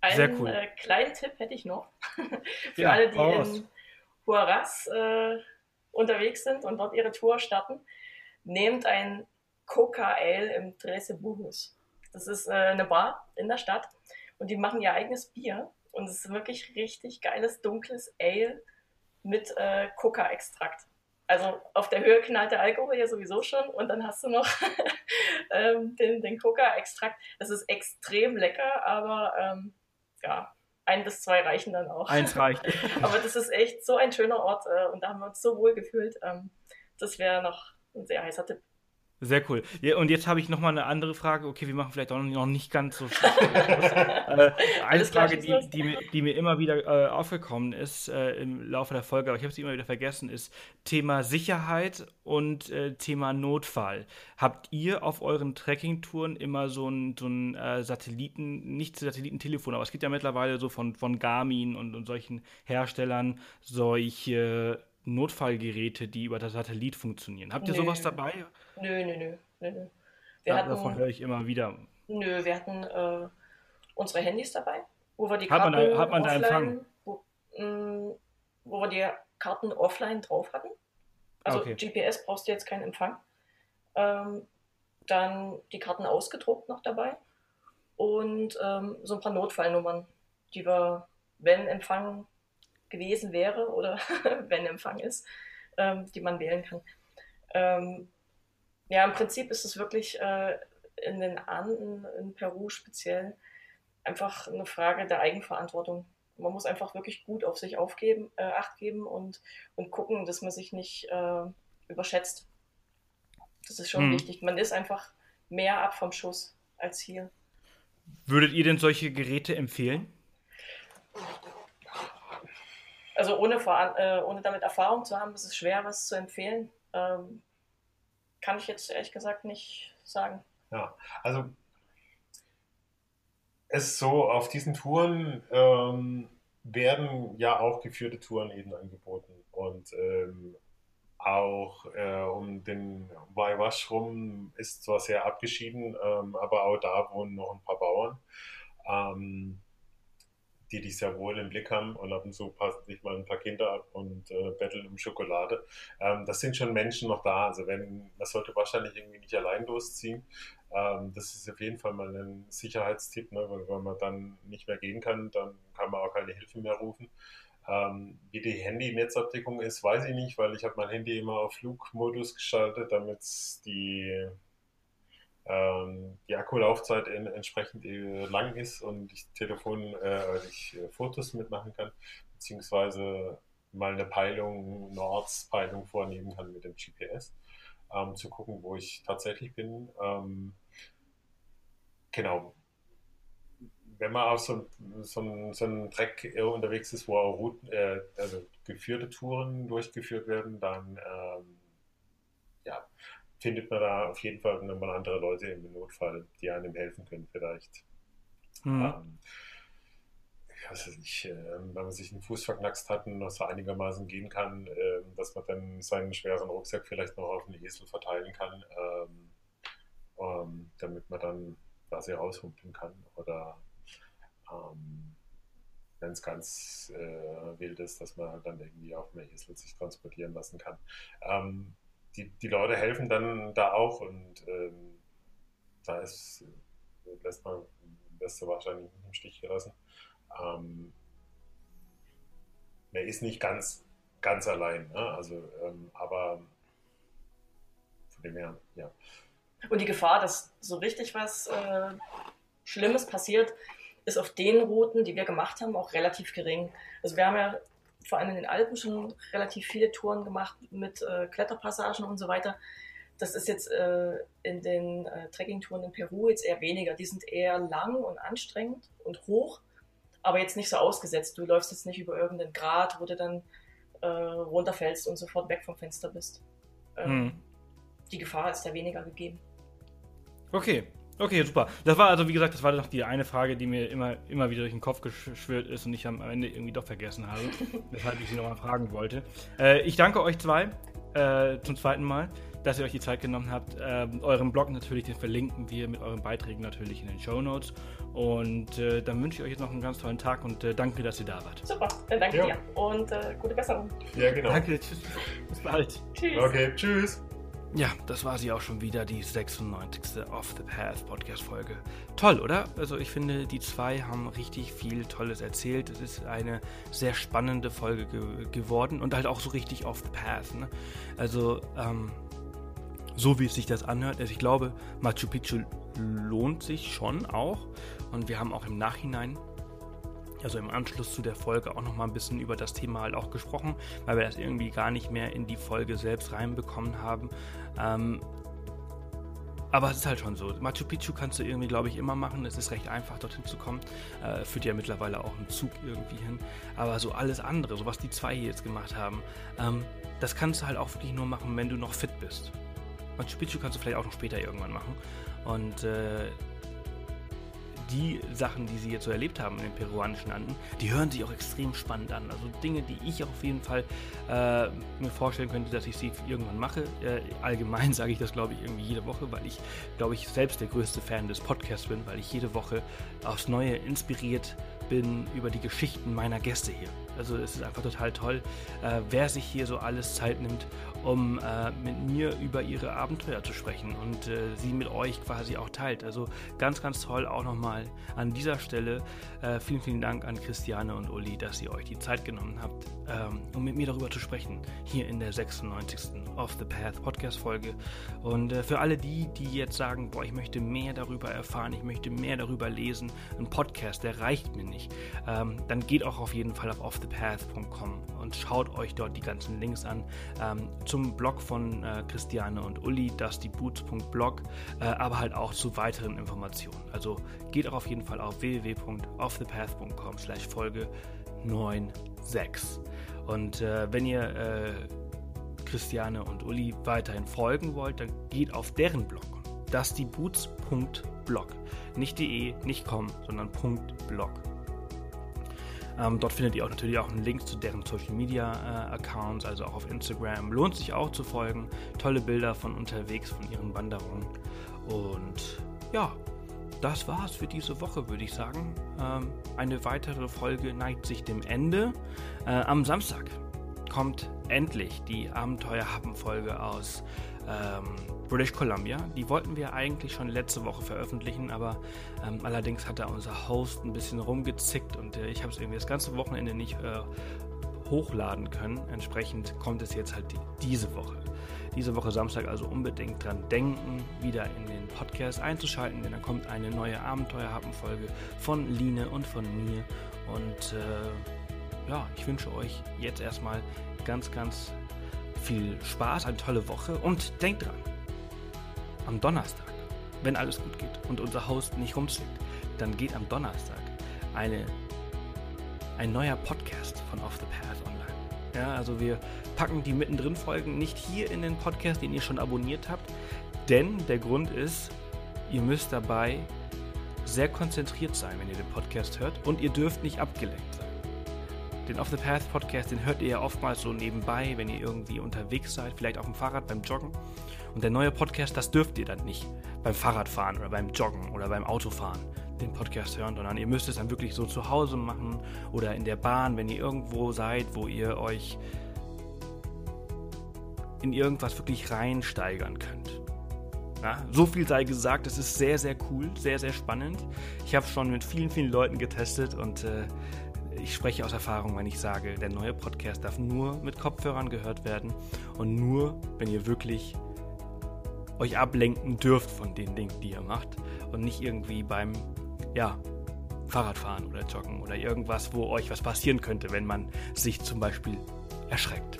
Einen Sehr cool. äh, kleinen Tipp hätte ich noch für ja, alle, die in Huaraz äh, unterwegs sind und dort ihre Tour starten. Nehmt ein Coca Ale im Trece Burgos. Das ist äh, eine Bar in der Stadt und die machen ihr eigenes Bier und es ist wirklich richtig geiles, dunkles Ale mit äh, Coca-Extrakt. Also auf der Höhe knallt der Alkohol ja sowieso schon und dann hast du noch ähm, den, den Coca-Extrakt. Das ist extrem lecker, aber ähm, ja, ein bis zwei reichen dann auch. Eins reicht. aber das ist echt so ein schöner Ort äh, und da haben wir uns so wohl gefühlt. Ähm, das wäre noch ein sehr heißer Tipp. Sehr cool. Ja, und jetzt habe ich noch mal eine andere Frage. Okay, wir machen vielleicht auch noch nicht ganz so äh, Eine Frage, die, die, mir, die, mir, immer wieder äh, aufgekommen ist äh, im Laufe der Folge, aber ich habe sie immer wieder vergessen, ist Thema Sicherheit und äh, Thema Notfall. Habt ihr auf euren Trekking-Touren immer so ein, so ein äh, Satelliten, nicht Satellitentelefon, aber es gibt ja mittlerweile so von, von Garmin und, und solchen Herstellern solche Notfallgeräte, die über das Satellit funktionieren. Habt ihr nö. sowas dabei? Nö, nö, nö. nö, nö. Wir ja, hatten, davon höre ich immer wieder. Nö, wir hatten äh, unsere Handys dabei, wo wir die Karten hat man da, hat man offline, da Empfang? Wo, mh, mm, wo, wir die Karten offline drauf hatten. Also okay. GPS brauchst du jetzt keinen Empfang. Ähm, dann die Karten ausgedruckt noch dabei und ähm, so ein paar Notfallnummern, die wir, wenn Empfang gewesen wäre oder wenn Empfang ist, ähm, die man wählen kann. Ähm, ja, im Prinzip ist es wirklich äh, in den Anden, in Peru speziell, einfach eine Frage der Eigenverantwortung. Man muss einfach wirklich gut auf sich aufgeben, äh, acht geben und, und gucken, dass man sich nicht äh, überschätzt. Das ist schon hm. wichtig. Man ist einfach mehr ab vom Schuss als hier. Würdet ihr denn solche Geräte empfehlen? Also ohne, äh, ohne damit Erfahrung zu haben, ist es schwer, was zu empfehlen. Ähm, kann ich jetzt ehrlich gesagt nicht sagen. Ja, also es so, auf diesen Touren ähm, werden ja auch geführte Touren eben angeboten. Und ähm, auch äh, um den Waiwash rum ist zwar sehr abgeschieden, ähm, aber auch da wohnen noch ein paar Bauern. Ähm, die dich sehr wohl im Blick haben und ab und zu passen sich mal ein paar Kinder ab und äh, betteln um Schokolade. Ähm, das sind schon Menschen noch da. Also wenn, man sollte wahrscheinlich irgendwie nicht allein losziehen. Ähm, das ist auf jeden Fall mal ein Sicherheitstipp, ne? weil wenn man dann nicht mehr gehen kann, dann kann man auch keine Hilfe mehr rufen. Ähm, wie die Handy-Netzabdeckung ist, weiß ich nicht, weil ich habe mein Handy immer auf Flugmodus geschaltet, damit die ähm, die Akkulaufzeit entsprechend äh, lang ist und ich Telefon, äh, ich äh, Fotos mitmachen kann, beziehungsweise mal eine Peilung, eine Ortspeilung vornehmen kann mit dem GPS, ähm, zu gucken, wo ich tatsächlich bin. Ähm, genau. Wenn man auf so, so, so einem Track unterwegs ist, wo auch Routen, äh, also geführte Touren durchgeführt werden, dann ähm, findet man da auf jeden Fall nochmal andere Leute im Notfall, die einem helfen können vielleicht. Mhm. Ähm, weiß ich, äh, wenn man sich einen Fuß verknackst hat und noch so einigermaßen gehen kann, äh, dass man dann seinen schweren Rucksack vielleicht noch auf einen Esel verteilen kann, ähm, ähm, damit man dann quasi raushumpeln kann. Oder ähm, wenn es ganz äh, wild ist, dass man dann irgendwie auf einem Esel sich transportieren lassen kann. Die, die Leute helfen dann da auch und ähm, da ist, lässt man, wirst du wahrscheinlich im Stich gelassen. Ähm, man ist nicht ganz, ganz allein, ne? also, ähm, aber von dem her, ja. Und die Gefahr, dass so richtig was äh, Schlimmes passiert, ist auf den Routen, die wir gemacht haben, auch relativ gering. Also wir haben ja vor allem in den Alpen schon relativ viele Touren gemacht mit äh, Kletterpassagen und so weiter. Das ist jetzt äh, in den äh, Trekkingtouren in Peru jetzt eher weniger. Die sind eher lang und anstrengend und hoch, aber jetzt nicht so ausgesetzt. Du läufst jetzt nicht über irgendeinen Grat, wo du dann äh, runterfällst und sofort weg vom Fenster bist. Ähm, hm. Die Gefahr ist da weniger gegeben. Okay, Okay, super. Das war also, wie gesagt, das war noch die eine Frage, die mir immer, immer wieder durch den Kopf geschwört ist und ich am Ende irgendwie doch vergessen habe, weshalb ich sie nochmal fragen wollte. Äh, ich danke euch zwei äh, zum zweiten Mal, dass ihr euch die Zeit genommen habt. Äh, euren Blog natürlich, den verlinken wir mit euren Beiträgen natürlich in den Show Notes. Und äh, dann wünsche ich euch jetzt noch einen ganz tollen Tag und äh, danke, dass ihr da wart. Super, dann danke ja. dir und äh, gute Besserung. Ja, genau. Danke, tschüss. Bis bald. Tschüss. Okay, tschüss. Ja, das war sie auch schon wieder, die 96. Off the Path Podcast-Folge. Toll, oder? Also ich finde, die zwei haben richtig viel Tolles erzählt. Es ist eine sehr spannende Folge ge geworden und halt auch so richtig off the path. Ne? Also, ähm, so wie es sich das anhört. Also ich glaube, Machu Picchu lohnt sich schon auch. Und wir haben auch im Nachhinein also im Anschluss zu der Folge auch nochmal ein bisschen über das Thema halt auch gesprochen, weil wir das irgendwie gar nicht mehr in die Folge selbst reinbekommen haben. Ähm, aber es ist halt schon so. Machu Picchu kannst du irgendwie, glaube ich, immer machen. Es ist recht einfach, dorthin zu kommen. Äh, führt ja mittlerweile auch ein Zug irgendwie hin. Aber so alles andere, so was die zwei hier jetzt gemacht haben, ähm, das kannst du halt auch wirklich nur machen, wenn du noch fit bist. Machu Picchu kannst du vielleicht auch noch später irgendwann machen. Und äh, die Sachen, die sie jetzt so erlebt haben in den peruanischen Anden, die hören sich auch extrem spannend an. Also Dinge, die ich auf jeden Fall äh, mir vorstellen könnte, dass ich sie irgendwann mache. Äh, allgemein sage ich das, glaube ich, irgendwie jede Woche, weil ich, glaube ich, selbst der größte Fan des Podcasts bin, weil ich jede Woche aufs Neue inspiriert bin über die Geschichten meiner Gäste hier. Also es ist einfach total toll, äh, wer sich hier so alles Zeit nimmt, um äh, mit mir über ihre Abenteuer zu sprechen und äh, sie mit euch quasi auch teilt. Also ganz, ganz toll auch nochmal an dieser Stelle. Äh, vielen, vielen Dank an Christiane und Uli, dass ihr euch die Zeit genommen habt, ähm, um mit mir darüber zu sprechen, hier in der 96. Off the Path Podcast Folge. Und äh, für alle die, die jetzt sagen, boah, ich möchte mehr darüber erfahren, ich möchte mehr darüber lesen, ein Podcast, der reicht mir nicht, ähm, dann geht auch auf jeden Fall auf offthepath.com und schaut euch dort die ganzen Links an. Ähm, zum Blog von äh, Christiane und Uli, dustyboots.blog, äh, aber halt auch zu weiteren Informationen. Also geht auch auf jeden Fall auf www.offthepath.com slash Folge 96. Und äh, wenn ihr äh, Christiane und Uli weiterhin folgen wollt, dann geht auf deren Blog dustyboots.blog. Nicht de, nicht com, sondern .blog. Ähm, dort findet ihr auch natürlich auch einen Link zu deren Social Media äh, Accounts, also auch auf Instagram. Lohnt sich auch zu folgen. Tolle Bilder von unterwegs, von ihren Wanderungen. Und ja, das war's für diese Woche, würde ich sagen. Ähm, eine weitere Folge neigt sich dem Ende. Äh, am Samstag kommt endlich die Abenteuer-Happen-Folge aus ähm, British Columbia. Die wollten wir eigentlich schon letzte Woche veröffentlichen, aber ähm, allerdings hat da unser Host ein bisschen rumgezickt und äh, ich habe es irgendwie das ganze Wochenende nicht äh, hochladen können. Entsprechend kommt es jetzt halt die, diese Woche. Diese Woche Samstag also unbedingt dran denken, wieder in den Podcast einzuschalten, denn da kommt eine neue Abenteuerhappen-Folge von Line und von mir. Und äh, ja, ich wünsche euch jetzt erstmal ganz, ganz viel Spaß, eine tolle Woche und denkt dran, am Donnerstag, wenn alles gut geht und unser Host nicht rumzwickt, dann geht am Donnerstag eine, ein neuer Podcast von Off the Path online. Ja, also wir packen die mittendrin Folgen nicht hier in den Podcast, den ihr schon abonniert habt, denn der Grund ist, ihr müsst dabei sehr konzentriert sein, wenn ihr den Podcast hört und ihr dürft nicht abgelenkt sein. Den Off the Path Podcast, den hört ihr ja oftmals so nebenbei, wenn ihr irgendwie unterwegs seid, vielleicht auf dem Fahrrad beim Joggen. Und der neue Podcast, das dürft ihr dann nicht beim Fahrradfahren oder beim Joggen oder beim Autofahren den Podcast hören, sondern ihr müsst es dann wirklich so zu Hause machen oder in der Bahn, wenn ihr irgendwo seid, wo ihr euch in irgendwas wirklich reinsteigern könnt. Ja, so viel sei gesagt, es ist sehr, sehr cool, sehr, sehr spannend. Ich habe schon mit vielen, vielen Leuten getestet und äh, ich spreche aus Erfahrung, wenn ich sage, der neue Podcast darf nur mit Kopfhörern gehört werden und nur, wenn ihr wirklich euch ablenken dürft von den Dingen, die ihr macht und nicht irgendwie beim, ja, Fahrradfahren oder Joggen oder irgendwas, wo euch was passieren könnte, wenn man sich zum Beispiel erschreckt.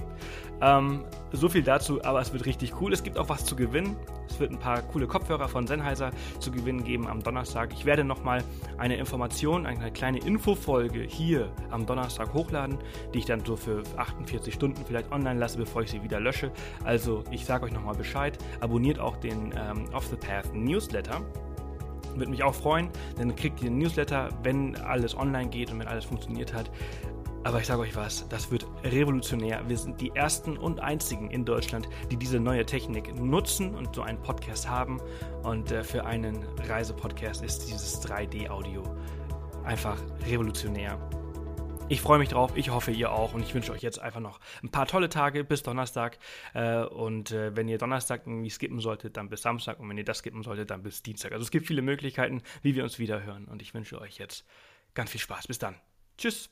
Ähm, so viel dazu, aber es wird richtig cool. Es gibt auch was zu gewinnen. Es wird ein paar coole Kopfhörer von Sennheiser zu gewinnen geben am Donnerstag. Ich werde nochmal eine Information, eine kleine Infofolge hier am Donnerstag hochladen, die ich dann so für 48 Stunden vielleicht online lasse, bevor ich sie wieder lösche. Also ich sage euch nochmal Bescheid. Abonniert auch den ähm, Off the Path Newsletter. Würde mich auch freuen, dann kriegt ihr den Newsletter, wenn alles online geht und wenn alles funktioniert hat. Aber ich sage euch was, das wird revolutionär. Wir sind die ersten und einzigen in Deutschland, die diese neue Technik nutzen und so einen Podcast haben. Und äh, für einen Reisepodcast ist dieses 3D-Audio einfach revolutionär. Ich freue mich drauf, ich hoffe ihr auch und ich wünsche euch jetzt einfach noch ein paar tolle Tage bis Donnerstag. Äh, und äh, wenn ihr Donnerstag irgendwie skippen solltet, dann bis Samstag und wenn ihr das skippen solltet, dann bis Dienstag. Also es gibt viele Möglichkeiten, wie wir uns wieder hören und ich wünsche euch jetzt ganz viel Spaß. Bis dann. Tschüss.